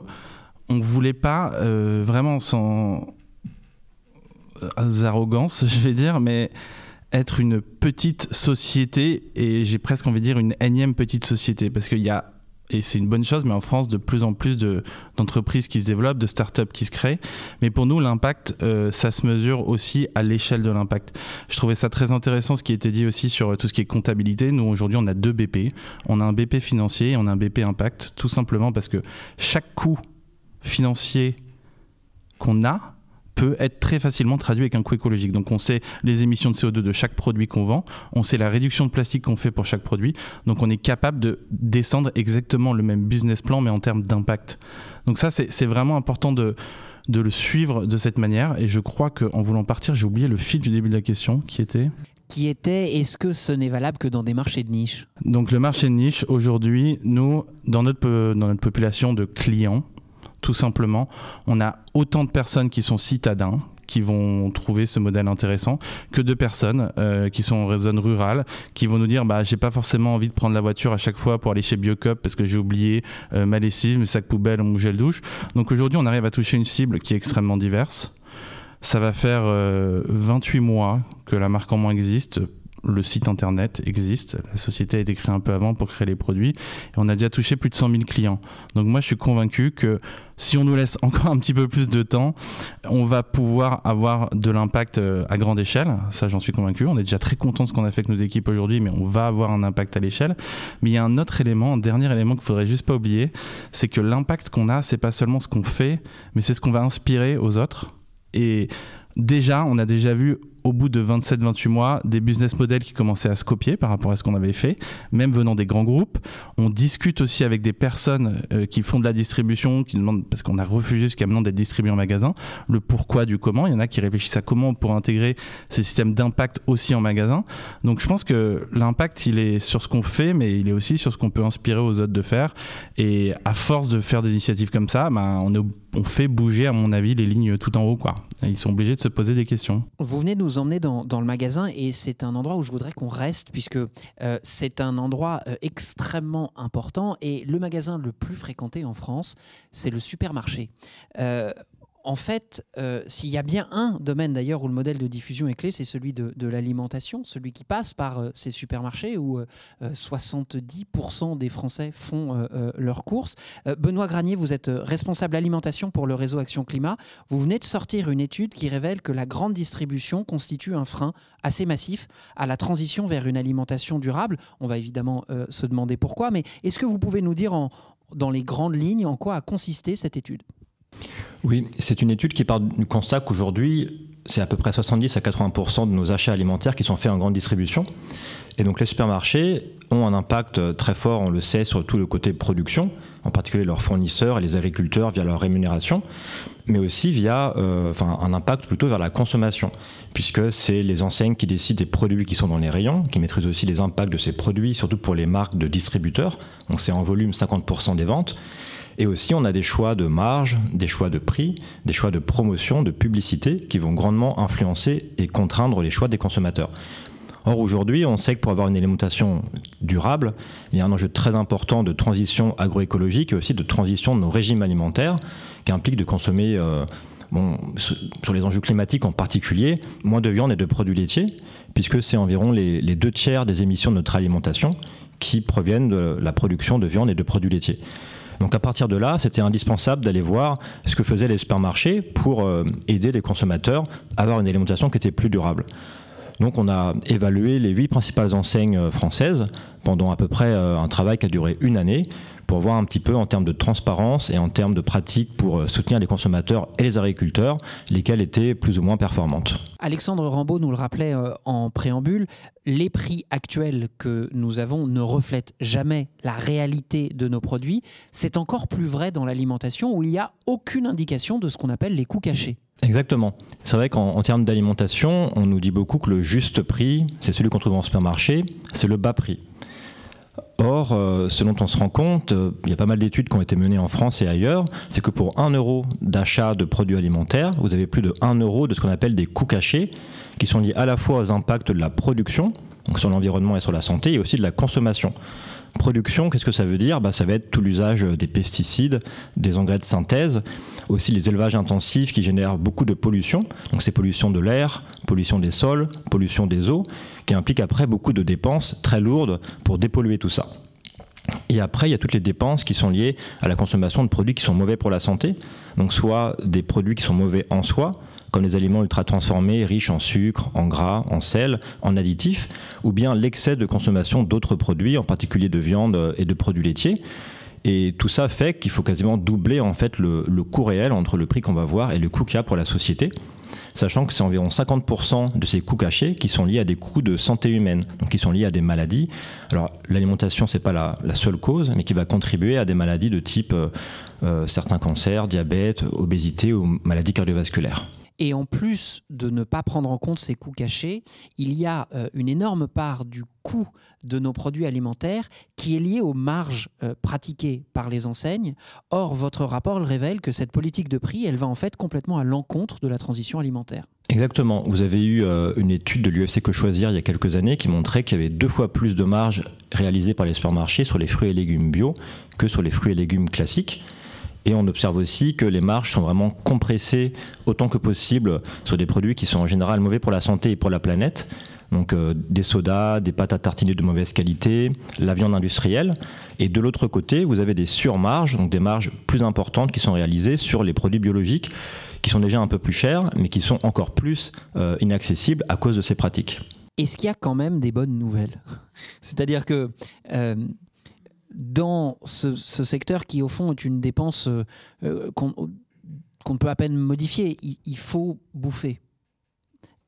on ne voulait pas euh, vraiment sans arrogance, je vais dire, mais être une petite société et j'ai presque envie de dire une énième petite société parce qu'il y a et c'est une bonne chose, mais en France, de plus en plus d'entreprises qui se développent, de startups qui se créent. Mais pour nous, l'impact, euh, ça se mesure aussi à l'échelle de l'impact. Je trouvais ça très intéressant ce qui était dit aussi sur tout ce qui est comptabilité. Nous, aujourd'hui, on a deux BP. On a un BP financier et on a un BP impact, tout simplement parce que chaque coût financier qu'on a, peut être très facilement traduit avec un coût écologique. Donc on sait les émissions de CO2 de chaque produit qu'on vend, on sait la réduction de plastique qu'on fait pour chaque produit, donc on est capable de descendre exactement le même business plan mais en termes d'impact. Donc ça c'est vraiment important de, de le suivre de cette manière. Et je crois qu'en voulant partir j'ai oublié le fil du début de la question qui était? Qui était est-ce que ce n'est valable que dans des marchés de niche? Donc le marché de niche aujourd'hui, nous, dans notre, dans notre population de clients, tout simplement. On a autant de personnes qui sont citadins, qui vont trouver ce modèle intéressant que de personnes euh, qui sont en zone rurale qui vont nous dire bah j'ai pas forcément envie de prendre la voiture à chaque fois pour aller chez Biocup parce que j'ai oublié euh, ma lessive, mes sacs poubelles ou mon gel douche. Donc aujourd'hui on arrive à toucher une cible qui est extrêmement diverse. Ça va faire 28 euh, mois que la marque en moins existe le site internet existe. La société a été créée un peu avant pour créer les produits. Et on a déjà touché plus de 100 000 clients. Donc moi, je suis convaincu que si on nous laisse encore un petit peu plus de temps, on va pouvoir avoir de l'impact euh, à grande échelle. Ça, j'en suis convaincu. On est déjà très content de ce qu'on a fait avec nos équipes aujourd'hui, mais on va avoir un impact à l'échelle. Mais il y a un autre élément, un dernier élément qu'il faudrait juste pas oublier, c'est que l'impact qu'on a, c'est pas seulement ce qu'on fait, mais c'est ce qu'on va inspirer aux autres. Et déjà, on a déjà vu au bout de 27-28 mois, des business models qui commençaient à se copier par rapport à ce qu'on avait fait, même venant des grands groupes. On discute aussi avec des personnes euh, qui font de la distribution, qui demandent, parce qu'on a refusé jusqu'à maintenant d'être distribué en magasin, le pourquoi du comment. Il y en a qui réfléchissent à comment on pourrait intégrer ces systèmes d'impact aussi en magasin. Donc je pense que l'impact, il est sur ce qu'on fait, mais il est aussi sur ce qu'on peut inspirer aux autres de faire. Et à force de faire des initiatives comme ça, ben, on, on fait bouger, à mon avis, les lignes tout en haut. Quoi. Ils sont obligés de se poser des questions. Vous venez de nous emmener dans, le magasin et c'est un endroit où je voudrais qu'on reste puisque euh, c'est un endroit euh, extrêmement important et le magasin le plus fréquenté en France, c'est le supermarché. Euh, en fait, euh, s'il y a bien un domaine d'ailleurs où le modèle de diffusion est clé, c'est celui de, l'alimentation, celui qui passe par euh, ces supermarchés où 70% euh, des Français font leurs courses. Benoît Granier, vous êtes responsable alimentation pour le réseau Action Climat. Vous venez de sortir une étude qui révèle que la grande distribution constitue un frein assez massif à la transition vers une alimentation durable. On va évidemment se demander pourquoi, mais est-ce que vous pouvez nous dire dans les grandes lignes en quoi a consisté cette étude? Oui, c'est une étude qui part du constat qu'aujourd'hui, c'est à peu près 70 à 80% de nos achats alimentaires qui sont faits en grande distribution. Et donc les supermarchés ont un impact très fort, on le sait, sur tout le côté production, en particulier leurs fournisseurs et les agriculteurs via leur rémunération, mais aussi via euh, enfin, un impact plutôt vers la consommation, puisque c'est les enseignes qui décident des produits qui sont dans les rayons, qui maîtrisent aussi les impacts de ces produits, surtout pour les marques de distributeurs. Donc c'est en volume 50% des ventes. Et aussi, on a des choix de marge, des choix de prix, des choix de promotion, de publicité qui vont grandement influencer et contraindre les choix des consommateurs. Or, aujourd'hui, on sait que pour avoir une alimentation durable, il y a un enjeu très important de transition agroécologique et aussi de transition de nos régimes alimentaires qui implique de consommer, euh, sur les enjeux climatiques en particulier, moins de viande et de produits laitiers, puisque c'est environ les deux tiers des émissions de notre alimentation qui proviennent de la production de viande et de produits laitiers. Donc à partir de là, c'était indispensable d'aller voir ce que faisaient les supermarchés pour euh, aider les consommateurs à avoir une alimentation qui était plus durable. Donc on a évalué les huit principales enseignes euh, françaises pendant à peu près euh, un travail qui a duré une année pour voir un petit peu en termes de transparence et en termes de pratiques pour euh, soutenir les consommateurs et les agriculteurs, lesquelles étaient plus ou moins performantes. Alexandre Rambaud nous le rappelait euh, en préambule, les prix actuels que nous avons ne reflètent jamais la réalité de nos produits. C'est encore plus vrai dans l'alimentation où il n'y a aucune indication de ce qu'on appelle les coûts cachés. Exactement. C'est vrai qu'en termes d'alimentation, on nous dit beaucoup que le juste prix, c'est celui qu'on trouve en supermarché, c'est le bas prix. Or, euh, ce dont on se rend compte, euh, il y a pas mal d'études qui ont été menées en France et ailleurs, c'est que pour 1 euro d'achat de produits alimentaires, vous avez plus de 1 euro de ce qu'on appelle des coûts cachés, qui sont liés à la fois aux impacts de la production, donc sur l'environnement et sur la santé, et aussi de la consommation. Production, qu'est-ce que ça veut dire? Bah, Ça va être tout l'usage des pesticides, des engrais de synthèse, aussi les élevages intensifs qui génèrent beaucoup de pollution. Donc c'est pollution de l'air, pollution des sols, pollution des eaux, qui implique après beaucoup de dépenses très lourdes pour dépolluer tout ça. Et après, il y a toutes les dépenses qui sont liées à la consommation de produits qui sont mauvais pour la santé. Donc soit des produits qui sont mauvais en soi, comme les aliments ultra transformés, riches en sucre, en gras, en sel, en additifs, ou bien l'excès de consommation d'autres produits, en particulier de viande et de produits laitiers. Et tout ça fait qu'il faut quasiment doubler en fait le, coût réel entre le prix qu'on va voir et le coût qu'il y a pour la société sachant que c'est environ 50% de ces coûts cachés qui sont liés à des coûts de santé humaine, donc qui sont liés à des maladies. Alors l'alimentation, c'est pas la, seule cause, mais qui va contribuer à des maladies de type euh, euh, certains cancers, diabète, obésité ou maladies cardiovasculaires. Et en plus de ne pas prendre en compte ces coûts cachés, il y a euh, une énorme part du coût de nos produits alimentaires qui est liée aux marges euh, pratiquées par les enseignes. Or, votre rapport révèle que cette politique de prix, elle va en fait complètement à l'encontre de la transition alimentaire. Exactement. Vous avez eu euh, une étude de l'UFC Que Choisir il y a quelques années qui montrait qu'il y avait deux fois plus de marges réalisées par les supermarchés sur les fruits et légumes bio que sur les fruits et légumes classiques. Et on observe aussi que les marges sont vraiment compressées autant que possible sur des produits qui sont en général mauvais pour la santé et pour la planète. Donc euh, des sodas, des pâtes à tartiner de mauvaise qualité, la viande industrielle. Et de l'autre côté, vous avez des surmarges, donc des marges plus importantes qui sont réalisées sur les produits biologiques, qui sont déjà un peu plus chers, mais qui sont encore plus euh, inaccessibles à cause de ces pratiques. Est-ce qu'il y a quand même des bonnes nouvelles? C'est-à-dire que euh, dans ce, secteur qui, au fond, est une dépense euh, euh, qu'on ne peut à peine modifier. Il, faut bouffer.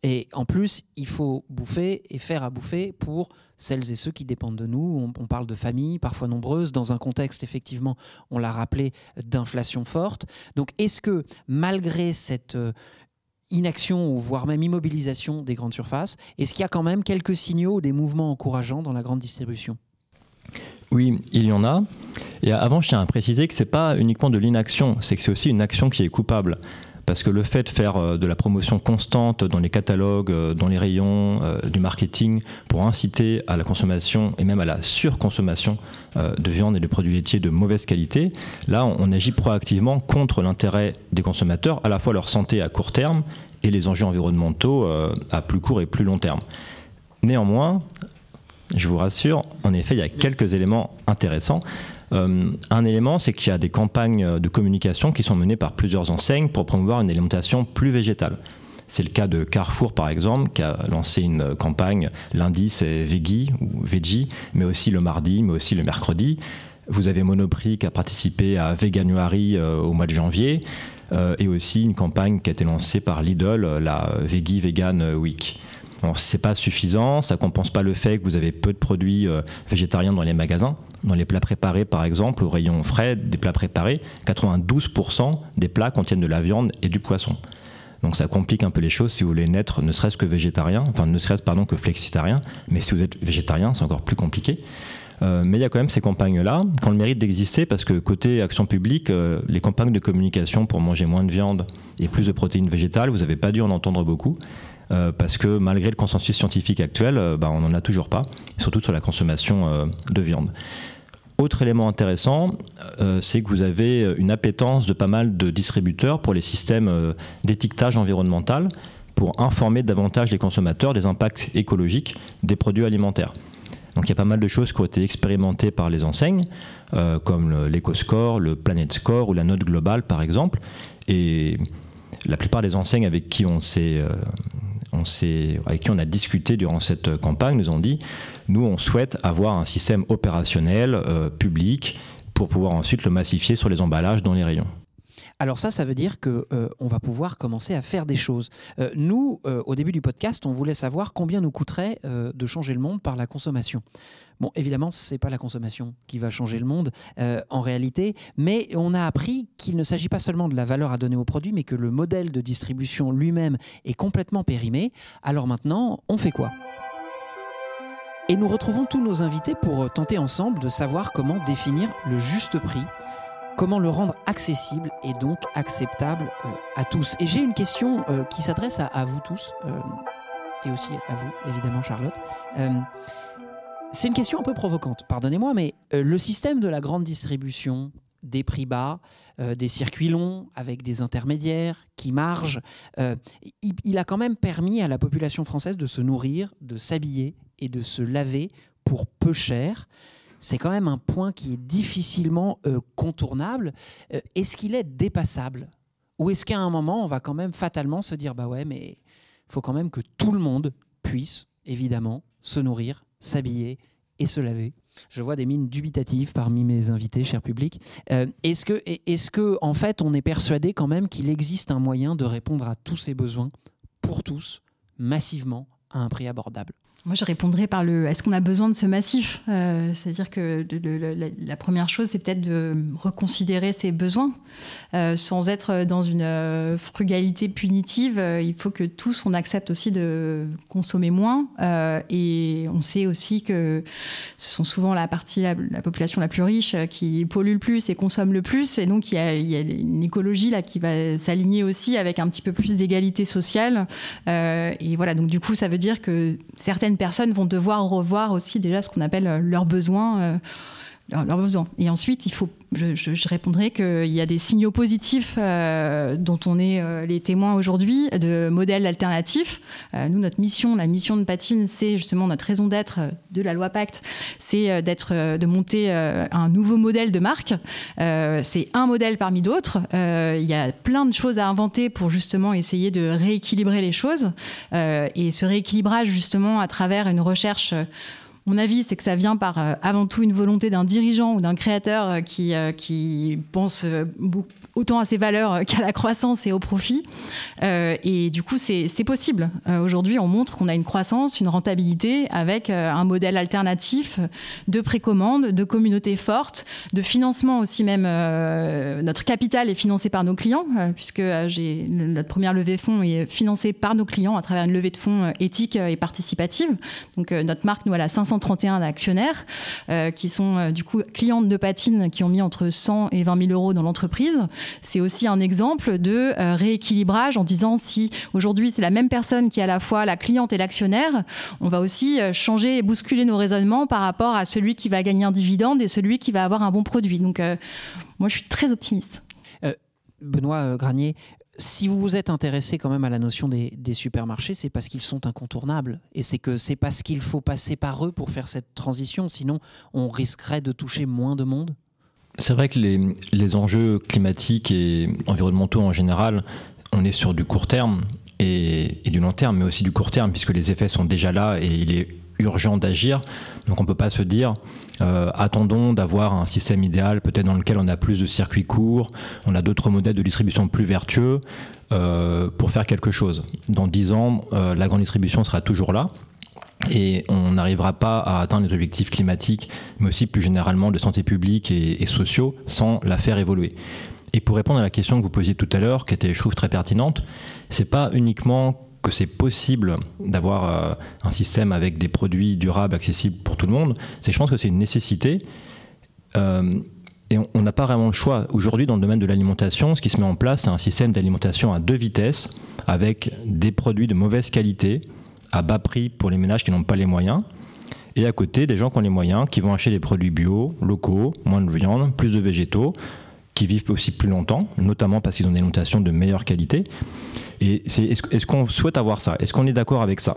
Et en plus, il faut bouffer et faire à bouffer pour celles et ceux qui dépendent de nous. On, parle de familles, parfois nombreuses, dans un contexte, effectivement, on l'a rappelé, d'inflation forte. Donc, est-ce que malgré cette euh, inaction ou voire même immobilisation des grandes surfaces, est-ce qu'il y a quand même quelques signaux ou des mouvements encourageants dans la grande distribution? Oui, il y en a. Et avant, je tiens à préciser que ce n'est pas uniquement de l'inaction, c'est que c'est aussi une action qui est coupable. Parce que le fait de faire euh, de la promotion constante dans les catalogues, euh, dans les rayons, euh, du marketing, pour inciter à la consommation et même à la surconsommation de viande et de produits laitiers de mauvaise qualité, là, on agit proactivement contre l'intérêt des consommateurs, à la fois leur santé à court terme et les enjeux environnementaux à plus court et plus long terme. Néanmoins, je vous rassure, en effet, il y a quelques éléments intéressants. Euh, un élément, c'est qu'il y a des campagnes de communication qui sont menées par plusieurs enseignes pour promouvoir une alimentation plus végétale. C'est le cas de Carrefour, par exemple, qui a lancé une campagne. Lundi, c'est Veggie ou Veggie, mais aussi le mardi, mais aussi le mercredi. Vous avez Monoprix qui a participé à Veganuary euh, au mois de janvier. Euh, et aussi une campagne qui a été lancée par Lidl, la Veggie Vegan Week. Ce n'est pas suffisant, ça compense pas le fait que vous avez peu de produits euh, végétariens dans les magasins. Dans les plats préparés, par exemple, au rayon frais des plats préparés, 92% des plats contiennent de la viande et du poisson. Donc ça complique un peu les choses si vous voulez naître ne serait-ce que végétarien, enfin ne serait-ce pardon que flexitarien, mais si vous êtes végétarien, c'est encore plus compliqué. Euh, mais il y a quand même ces campagnes-là qui ont le mérite d'exister parce que côté action publique, euh, les campagnes de communication pour manger moins de viande et plus de protéines végétales, vous n'avez pas dû en entendre beaucoup. Euh, parce que malgré le consensus scientifique actuel, euh, bah, on n'en a toujours pas, surtout sur la consommation euh, de viande. Autre élément intéressant, c'est que vous avez une appétence de pas mal de distributeurs pour les systèmes d'étiquetage environnemental pour informer davantage les consommateurs des impacts écologiques des produits alimentaires. Donc il y a pas mal de choses qui ont été expérimentées par les enseignes, comme l'EcoScore, le Planet Score ou la note globale par exemple. Et la plupart des enseignes avec qui on s'est avec qui on a discuté durant cette campagne nous ont dit, nous on souhaite avoir un système opérationnel euh, public pour pouvoir ensuite le massifier sur les emballages dans les rayons. Alors ça, ça veut dire qu'on euh, va pouvoir commencer à faire des choses. Euh, nous, au début du podcast, on voulait savoir combien nous coûterait de changer le monde par la consommation. Bon, évidemment, ce n'est pas la consommation qui va changer le monde euh, en réalité, mais on a appris qu'il ne s'agit pas seulement de la valeur à donner au produit, mais que le modèle de distribution lui-même est complètement périmé. Alors maintenant, on fait quoi? Et nous retrouvons tous nos invités pour tenter ensemble de savoir comment définir le juste prix comment le rendre accessible et donc acceptable euh, à tous. Et j'ai une question euh, qui s'adresse à, vous tous, et aussi à vous, évidemment, Charlotte. C'est une question un peu provocante, pardonnez-moi, mais euh, le système de la grande distribution, des prix bas, euh, des circuits longs avec des intermédiaires qui margent, euh, il, a quand même permis à la population française de se nourrir, de s'habiller et de se laver pour peu cher. C'est quand même un point qui est difficilement contournable. est-ce qu'il est dépassable? Ou est-ce qu'à un moment, on va quand même fatalement se dire, bah ouais, mais il faut quand même que tout le monde puisse, évidemment, se nourrir s'habiller et se laver. Je vois des mines dubitatives parmi mes invités, cher public. Euh, est-ce que, est que, en fait, on est persuadé quand même qu'il existe un moyen de répondre à tous ces besoins pour tous, massivement, à un prix abordable? Moi, je répondrais par le est-ce qu'on a besoin de ce massif? Euh, C'est-à-dire que la, première chose, c'est peut-être de reconsidérer ses besoins. Euh, sans être dans une euh, frugalité punitive, il faut que tous, on accepte aussi de consommer moins. et on sait aussi que ce sont souvent la partie, la, la, population la plus riche qui pollue le plus et consomme le plus. Et donc, il y a, il y a une écologie là qui va s'aligner aussi avec un petit peu plus d'égalité sociale. et voilà, donc du coup, ça veut dire que certaines personnes vont devoir revoir aussi déjà ce qu'on appelle euh, leurs besoins. Leurs besoins. Et ensuite, il faut je, répondrai qu'il y a des signaux positifs euh, dont on est euh, les témoins aujourd'hui, de modèles alternatifs. Euh, nous, notre mission, la mission de Patine, c'est justement notre raison d'être de la loi Pacte, c'est d'être, de monter un nouveau modèle de marque. c'est un modèle parmi d'autres. Il y a plein de choses à inventer pour justement essayer de rééquilibrer les choses. et ce rééquilibrage, justement, à travers une recherche mon avis, c'est que ça vient par euh, avant tout une volonté d'un dirigeant ou d'un créateur euh, qui, euh, qui pense autant à ses valeurs qu'à la croissance et au profit. Euh, et du coup, c'est possible. Euh, aujourd'hui, on montre qu'on a une croissance, une rentabilité avec euh, un modèle alternatif de précommande, de communauté forte, de financement aussi même. notre capital est financé par nos clients, puisque notre première levée de fonds est financée par nos clients à travers une levée de fonds éthique et participative. Donc, notre marque, nous, elle a 531 actionnaires qui sont du coup clientes de Patine qui ont mis entre 100 et 20 000 euros dans l'entreprise c'est aussi un exemple de euh, rééquilibrage en disant si aujourd'hui c'est la même personne qui est à la fois la cliente et l'actionnaire, on va aussi euh, changer et bousculer nos raisonnements par rapport à celui qui va gagner un dividende et celui qui va avoir un bon produit. Donc euh, moi je suis très optimiste. Benoît Granier, si vous vous êtes intéressé quand même à la notion des, des supermarchés, c'est parce qu'ils sont incontournables. Et c'est que c'est parce qu'il faut passer par eux pour faire cette transition. Sinon, on risquerait de toucher moins de monde? C'est vrai que les, enjeux climatiques et environnementaux en général, on est sur du court terme et, du long terme, mais aussi du court terme, puisque les effets sont déjà là et il est urgent d'agir. Donc on ne peut pas se dire, euh, attendons d'avoir un système idéal, peut-être dans lequel on a plus de circuits courts, on a d'autres modèles de distribution plus vertueux, euh, pour faire quelque chose. Dans dix ans, euh, la grande distribution sera toujours là et on n'arrivera pas à atteindre les objectifs climatiques, mais aussi plus généralement de santé publique et, sociaux, sans la faire évoluer. Et pour répondre à la question que vous posiez tout à l'heure, qui était, je trouve, très pertinente, c'est pas uniquement que c'est possible d'avoir euh, un système avec des produits durables accessibles pour tout le monde, c'est je pense que c'est une nécessité. Euh, et on n'a pas vraiment le choix. Aujourd'hui, dans le domaine de l'alimentation, ce qui se met en place, c'est un système d'alimentation à deux vitesses, avec des produits de mauvaise qualité, à bas prix pour les ménages qui n'ont pas les moyens. Et à côté, des gens qui ont les moyens, qui vont acheter des produits bio, locaux, moins de viande, plus de végétaux, qui vivent aussi plus longtemps, notamment parce qu'ils ont des alimentations de meilleure qualité. Et est-ce qu'on souhaite avoir ça? Est-ce qu'on est, d'accord avec ça?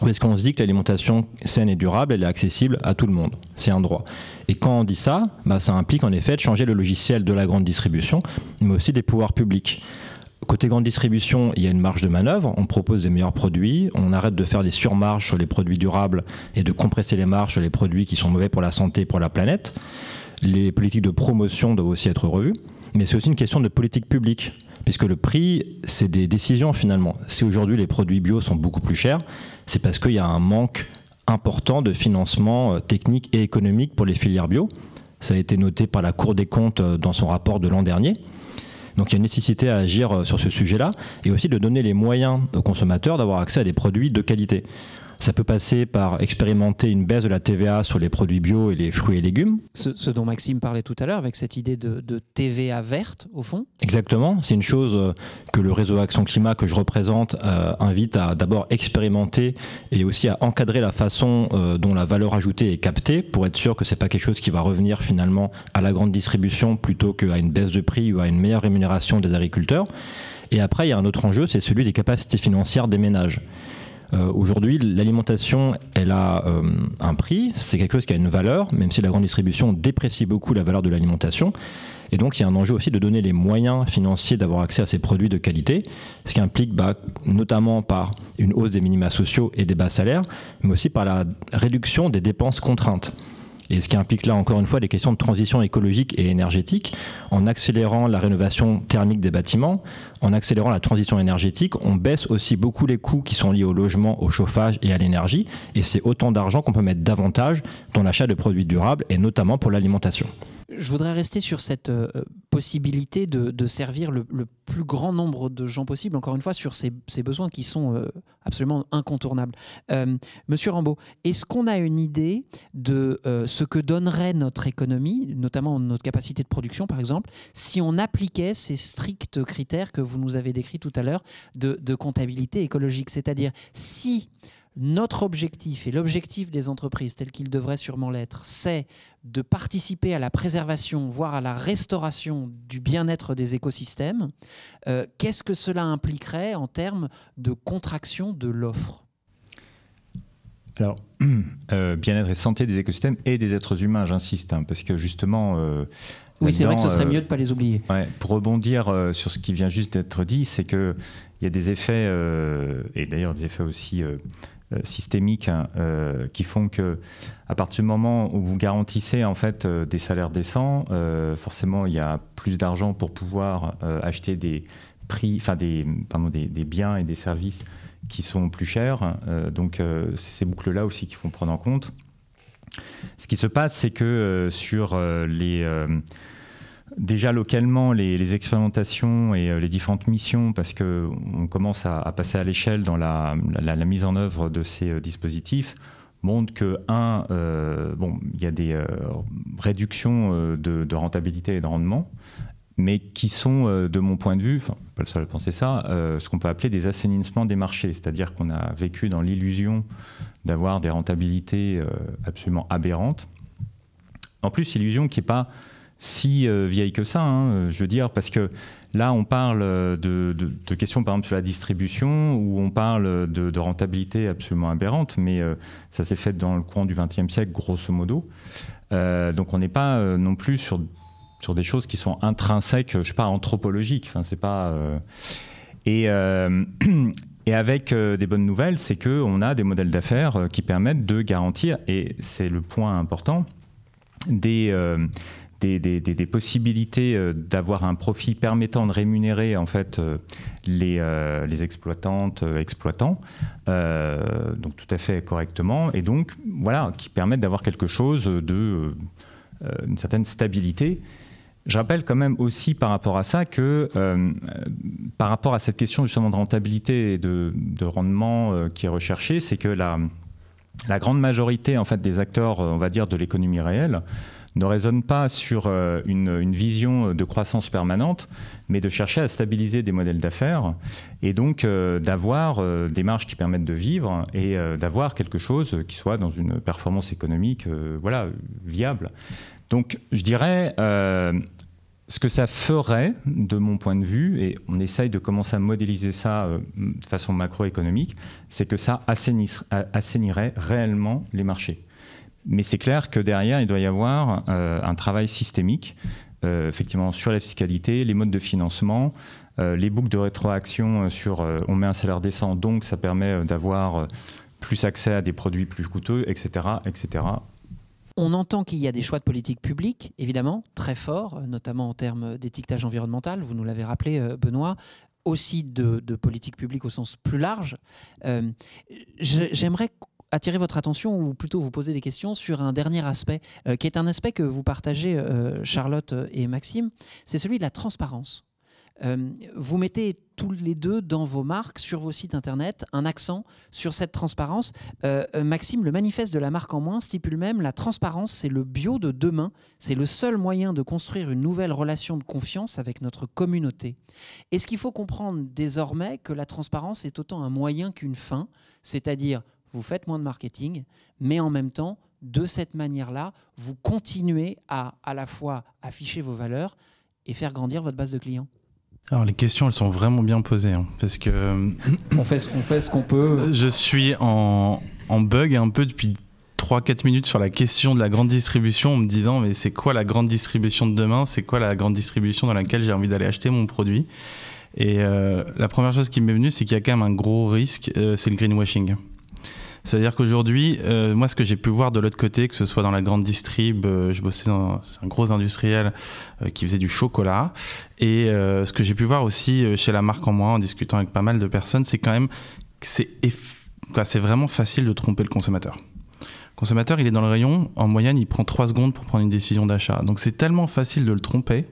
Ou est-ce qu'on se dit que l'alimentation saine et durable, elle est accessible à tout le monde? C'est un droit. Et quand on dit ça, bah, ça implique en effet de changer le logiciel de la grande distribution, mais aussi des pouvoirs publics. Côté grande distribution, il y a une marge de manœuvre. On propose des meilleurs produits. On arrête de faire des surmarges sur les produits durables et de compresser les marges sur les produits qui sont mauvais pour la santé et pour la planète. Les politiques de promotion doivent aussi être revues. Mais c'est aussi une question de politique publique. Puisque le prix, c'est des décisions finalement. Si aujourd'hui les produits bio sont beaucoup plus chers, c'est parce qu'il y a un manque important de financement euh, technique et économique pour les filières bio. Ça a été noté par la Cour des comptes euh, dans son rapport de l'an dernier. Donc il y a une nécessité à agir euh, sur ce sujet-là et aussi de donner les moyens aux consommateurs d'avoir accès à des produits de qualité. Ça peut passer par expérimenter une baisse de la TVA sur les produits bio et les fruits et légumes. Ce, dont Maxime parlait tout à l'heure, avec cette idée de, TVA verte, au fond Exactement. C'est une chose euh, que le réseau Action Climat que je représente euh, invite à d'abord expérimenter et aussi à encadrer la façon euh, dont la valeur ajoutée est captée pour être sûr que ce n'est pas quelque chose qui va revenir finalement à la grande distribution plutôt qu'à une baisse de prix ou à une meilleure rémunération des agriculteurs. Et après, il y a un autre enjeu, c'est celui des capacités financières des ménages. Euh, aujourd'hui, l'alimentation, elle a euh, un prix, c'est quelque chose qui a une valeur, même si la grande distribution déprécie beaucoup la valeur de l'alimentation. Et donc, il y a un enjeu aussi de donner les moyens financiers d'avoir accès à ces produits de qualité, ce qui implique bah, notamment par une hausse des minima sociaux et des bas salaires, mais aussi par la réduction des dépenses contraintes. Et ce qui implique là encore une fois des questions de transition écologique et énergétique, en accélérant la rénovation thermique des bâtiments, en accélérant la transition énergétique, on baisse aussi beaucoup les coûts qui sont liés au logement, au chauffage et à l'énergie, et c'est autant d'argent qu'on peut mettre davantage dans l'achat de produits durables, et notamment pour l'alimentation. Je voudrais rester sur cette euh, possibilité de, servir le, plus grand nombre de gens possible, encore une fois, sur ces, besoins qui sont euh, absolument incontournables. Euh, Monsieur Rambaud, est-ce qu'on a une idée de ce que donnerait notre économie, notamment notre capacité de production, par exemple, si on appliquait ces stricts critères que vous nous avez décrits tout à l'heure de, de comptabilité écologique C'est-à-dire, si notre objectif et l'objectif des entreprises, tel qu'il devrait sûrement l'être, c'est de participer à la préservation, voire à la restauration du bien-être des écosystèmes. Euh, qu'est-ce que cela impliquerait en termes de contraction de l'offre? Alors, euh, bien-être et santé des écosystèmes et des êtres humains, j'insiste, hein, parce que justement... Euh, oui, c'est vrai que ce serait mieux de ne pas les oublier. pour rebondir sur ce qui vient juste d'être dit, c'est qu'il y a des effets, et d'ailleurs des effets aussi systémiques hein, qui font que à partir du moment où vous garantissez en fait des salaires décents, forcément il y a plus d'argent pour pouvoir acheter des prix, enfin des, pardon, des, des, biens et des services qui sont plus chers. donc c'est ces boucles-là aussi qu'il faut prendre en compte. Ce qui se passe, c'est que sur les déjà localement les, expérimentations et euh, les différentes missions, parce qu'on commence à, passer à l'échelle dans la, mise en œuvre de ces euh, dispositifs, montrent que, un, euh, bon, il y a des réductions de, rentabilité et de rendement, mais qui sont, de mon point de vue, enfin, pas le seul à penser ça, ce qu'on peut appeler des assainissements des marchés. C'est-à-dire qu'on a vécu dans l'illusion d'avoir des rentabilités absolument aberrantes. En plus, illusion qui n'est pas si euh, vieille que ça, hein, euh, je veux dire, parce que là, on parle euh, de, questions, par exemple, sur la distribution, où on parle de, rentabilité absolument aberrante, mais ça s'est fait dans le courant du XXe siècle, grosso modo. donc, on n'est pas non plus sur, des choses qui sont intrinsèques, je sais pas, anthropologiques. Enfin, c'est pas. et. Et avec des bonnes nouvelles, c'est qu'on a des modèles d'affaires qui permettent de garantir, et c'est le point important, des, des, possibilités euh, d'avoir un profit permettant de rémunérer en fait euh, les, euh, les exploitantes, exploitants, donc tout à fait correctement, et donc voilà, qui permettent d'avoir quelque chose de une certaine stabilité. Je rappelle quand même aussi par rapport à ça que par rapport à cette question justement de rentabilité et de, de rendement qui est recherché, c'est que la, grande majorité en fait des acteurs, on va dire, de l'économie réelle ne raisonne pas sur euh, une, vision de croissance permanente, mais de chercher à stabiliser des modèles d'affaires et donc euh, d'avoir euh, des marges qui permettent de vivre et d'avoir quelque chose qui soit dans une performance économique voilà, viable. Donc je dirais ce que ça ferait, de mon point de vue, et on essaye de commencer à modéliser ça de façon macroéconomique, c'est que ça assainirait réellement les marchés. Mais c'est clair que derrière, il doit y avoir euh, un travail systémique, euh, effectivement, sur la fiscalité, les modes de financement, euh, les boucles de rétroaction sur on met un salaire décent, donc ça permet d'avoir plus accès à des produits plus coûteux, etc. etc. On entend qu'il y a des choix de politique publique, évidemment, très forts, notamment en termes d'étiquetage environnemental, vous nous l'avez rappelé, Benoît, aussi de, politique publique au sens plus large. J'aimerais attirer votre attention ou plutôt vous poser des questions sur un dernier aspect, euh, qui est un aspect que vous partagez, euh, Charlotte et Maxime, c'est celui de la transparence. Euh, vous mettez tous les deux dans vos marques, sur vos sites internet, un accent sur cette transparence. Maxime, le manifeste de la marque en moins stipule même la transparence, c'est le bio de demain, c'est le seul moyen de construire une nouvelle relation de confiance avec notre communauté. Est-ce qu'il faut comprendre désormais que la transparence est autant un moyen qu'une fin, c'est-à-dire vous faites moins de marketing, mais en même temps, de cette manière-là, vous continuez à à la fois afficher vos valeurs et faire grandir votre base de clients alors les questions, elles sont vraiment bien posées, hein, parce que on fait, on fait ce qu'on peut. Je suis en, en bug un peu depuis 3-4 minutes sur la question de la grande distribution en me disant mais c'est quoi la grande distribution de demain? C'est quoi la grande distribution dans laquelle j'ai envie d'aller acheter mon produit? Et euh, la première chose qui m'est venue, c'est qu'il y a quand même un gros risque, euh, c'est le greenwashing. C'est-à-dire qu'aujourd'hui, euh, moi, ce que j'ai pu voir de l'autre côté, que ce soit dans la grande distrib, euh, je bossais dans un gros industriel euh, qui faisait du chocolat, et ce que j'ai pu voir aussi chez la marque en moi, en discutant avec pas mal de personnes, c'est quand même que c'est vraiment facile de tromper le consommateur. Le consommateur, il est dans le rayon, en moyenne, il prend 3 secondes pour prendre une décision d'achat. Donc c'est tellement facile de le tromper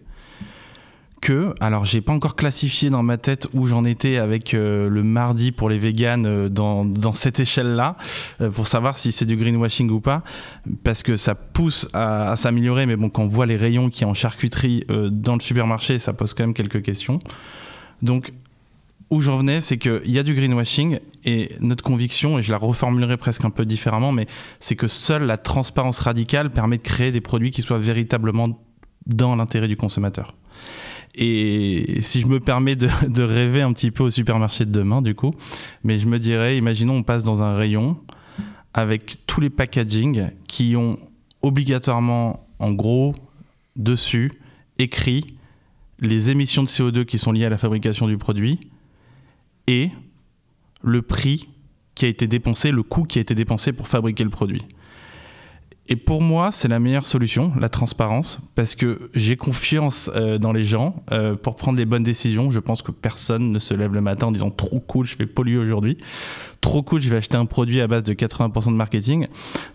que, alors j'ai pas encore classifié dans ma tête où j'en étais avec euh, le mardi pour les véganes euh, dans, cette échelle-là, euh, pour savoir si c'est du greenwashing ou pas, parce que ça pousse à, s'améliorer, mais bon, quand on voit les rayons qui en charcuterie dans le supermarché, ça pose quand même quelques questions. Donc, où j'en venais, c'est qu'il y a du greenwashing et notre conviction, et je la reformulerai presque un peu différemment, mais c'est que seule la transparence radicale permet de créer des produits qui soient véritablement dans l'intérêt du consommateur. Et si je me permets de, rêver un petit peu au supermarché de demain, du coup, mais je me dirais, imaginons on passe dans un rayon avec tous les packaging qui ont obligatoirement, en gros, dessus, écrit les émissions de CO2 qui sont liées à la fabrication du produit et le prix qui a été dépensé, le coût qui a été dépensé pour fabriquer le produit. Et pour moi, c'est la meilleure solution, la transparence, parce que j'ai confiance euh, dans les gens euh, pour prendre des bonnes décisions. Je pense que personne ne se lève le matin en disant trop cool, je vais polluer aujourd'hui, trop cool, je vais acheter un produit à base de 80% de marketing.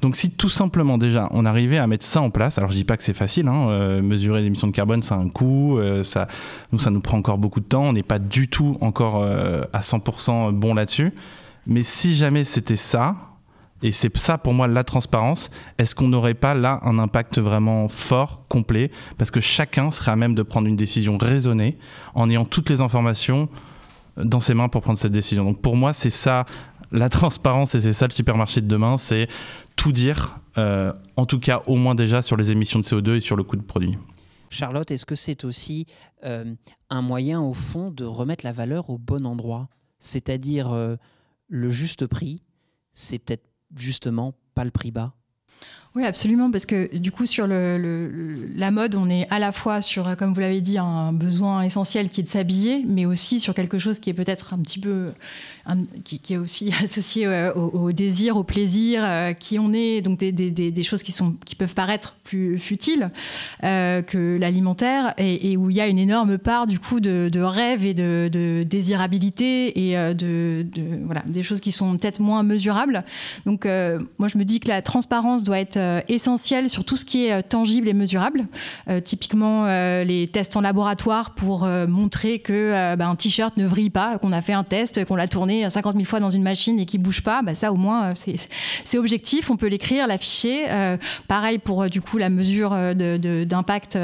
Donc si tout simplement déjà on arrivait à mettre ça en place, alors je dis pas que c'est facile, hein, euh, mesurer l'émission de carbone, ça a un coût, ça, nous ça nous prend encore beaucoup de temps, on n'est pas du tout encore à 100% bon là-dessus. Mais si jamais c'était ça, et c'est ça pour moi la transparence. Est-ce qu'on n'aurait pas là un impact vraiment fort, complet? Parce que chacun serait à même de prendre une décision raisonnée en ayant toutes les informations dans ses mains pour prendre cette décision. Donc pour moi, c'est ça la transparence et c'est ça le supermarché de demain, c'est tout dire, euh, en tout cas au moins déjà sur les émissions de CO2 et sur le coût de produit. Charlotte, est-ce que c'est aussi euh, un moyen au fond de remettre la valeur au bon endroit? C'est-à-dire euh, le juste prix, c'est peut-être justement pas le prix bas oui, absolument, parce que du coup, sur la mode, on est à la fois sur, comme vous l'avez dit, un besoin essentiel qui est de s'habiller, mais aussi sur quelque chose qui est peut-être un petit peu, qui, est aussi associé euh, au, désir, au plaisir, euh, qui on est, donc des, choses qui, sont, qui peuvent paraître plus futiles euh, que l'alimentaire, et, où il y a une énorme part du coup de, de rêve et de, de désirabilité et de, voilà, des choses qui sont peut-être moins mesurables. Donc, moi, je me dis que la transparence doit être euh, essentiel sur tout ce qui est euh, tangible et mesurable. Euh, typiquement, les tests en laboratoire pour montrer que bah, un t-shirt ne vrille pas, qu'on a fait un test, qu'on l'a tourné 50 000 fois dans une machine et qui bouge pas. Bah, ça, au moins, c'est objectif. On peut l'écrire, l'afficher. pareil pour du coup la mesure d'impact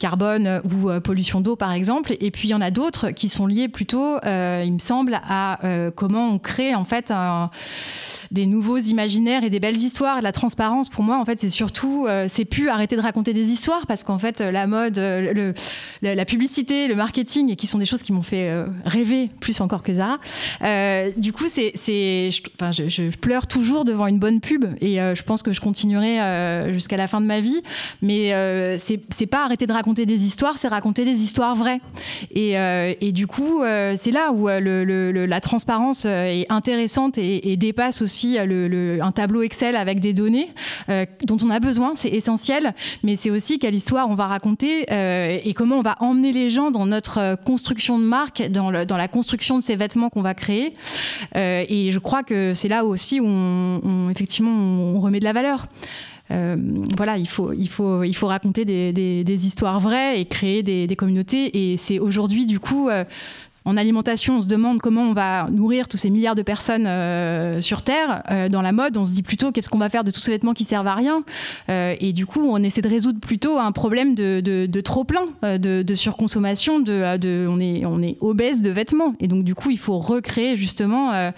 carbone ou pollution d'eau, par exemple. Et puis il y en a d'autres qui sont liés plutôt, il me semble, à comment on crée en fait un des nouveaux imaginaires et des belles histoires. La transparence, pour moi, en fait, c'est surtout, euh, c'est plus arrêter de raconter des histoires parce qu'en fait, la mode, euh, la publicité, le marketing, qui sont des choses qui m'ont fait euh, rêver plus encore que Zara. du coup, c'est, je, enfin, je, pleure toujours devant une bonne pub et je pense que je continuerai jusqu'à la fin de ma vie. Mais c'est, pas arrêter de raconter des histoires, c'est raconter des histoires vraies. Et, et du coup, c'est là où la transparence est intéressante et, et dépasse aussi le, un tableau Excel avec des données euh, dont on a besoin, c'est essentiel, mais c'est aussi quelle histoire on va raconter euh, et comment on va emmener les gens dans notre euh, construction de marque, dans, la construction de ces vêtements qu'on va créer. et je crois que c'est là aussi où on, effectivement on remet de la valeur. voilà, il faut, raconter des, histoires vraies et créer des communautés. Et c'est aujourd'hui, du coup, en alimentation, on se demande comment on va nourrir tous ces milliards de personnes euh, sur Terre. Euh, dans la mode, on se dit plutôt qu'est-ce qu'on va faire de tous ces vêtements qui servent à rien. Euh, et du coup, on essaie de résoudre plutôt un problème de, trop plein, de, surconsommation. De, on, est, obèse de vêtements. Et donc, du coup, il faut recréer justement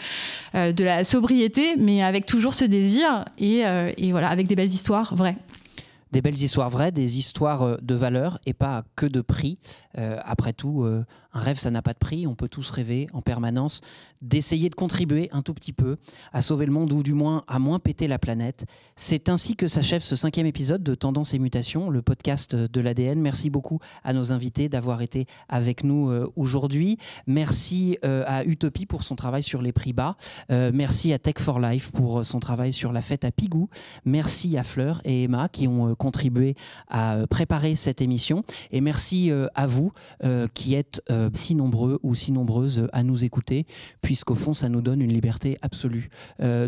de la sobriété, mais avec toujours ce désir et, et voilà, avec des belles histoires vraies des belles histoires vraies, des histoires euh, de valeur et pas que de prix. Euh, après tout, euh, un rêve, ça n'a pas de prix. On peut tous rêver en permanence d'essayer de contribuer un tout petit peu à sauver le monde ou du moins à moins péter la planète. C'est ainsi que s'achève ce cinquième épisode de Tendance et Mutation, le podcast de l'ADN. Merci beaucoup à nos invités d'avoir été avec nous aujourd'hui. Merci à Utopie pour son travail sur les prix bas. merci à Tech for Life pour son travail sur la fête à Pigou. Merci à Fleur et Emma qui ont contribué à euh, préparer cette émission. Et merci euh, à vous euh, qui êtes si nombreux ou si nombreuses à nous écouter, puisqu'au fond, ça nous donne une liberté absolue.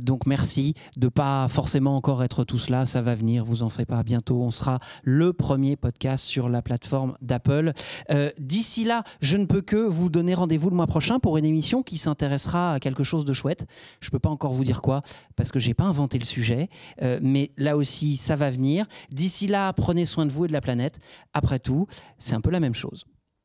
donc merci de pas forcément encore être tous là, ça va venir, vous en ferez pas. Bientôt, on sera le premier podcast sur la plateforme d'Apple. D'ici là, je ne peux que vous donner rendez-vous le mois prochain pour une émission qui s'intéressera à quelque chose de chouette. Je peux pas encore vous dire quoi parce que j'ai pas inventé le sujet, mais là aussi, ça va venir. D'ici là, prenez soin de vous et de la planète. Après tout, c'est un peu la même chose.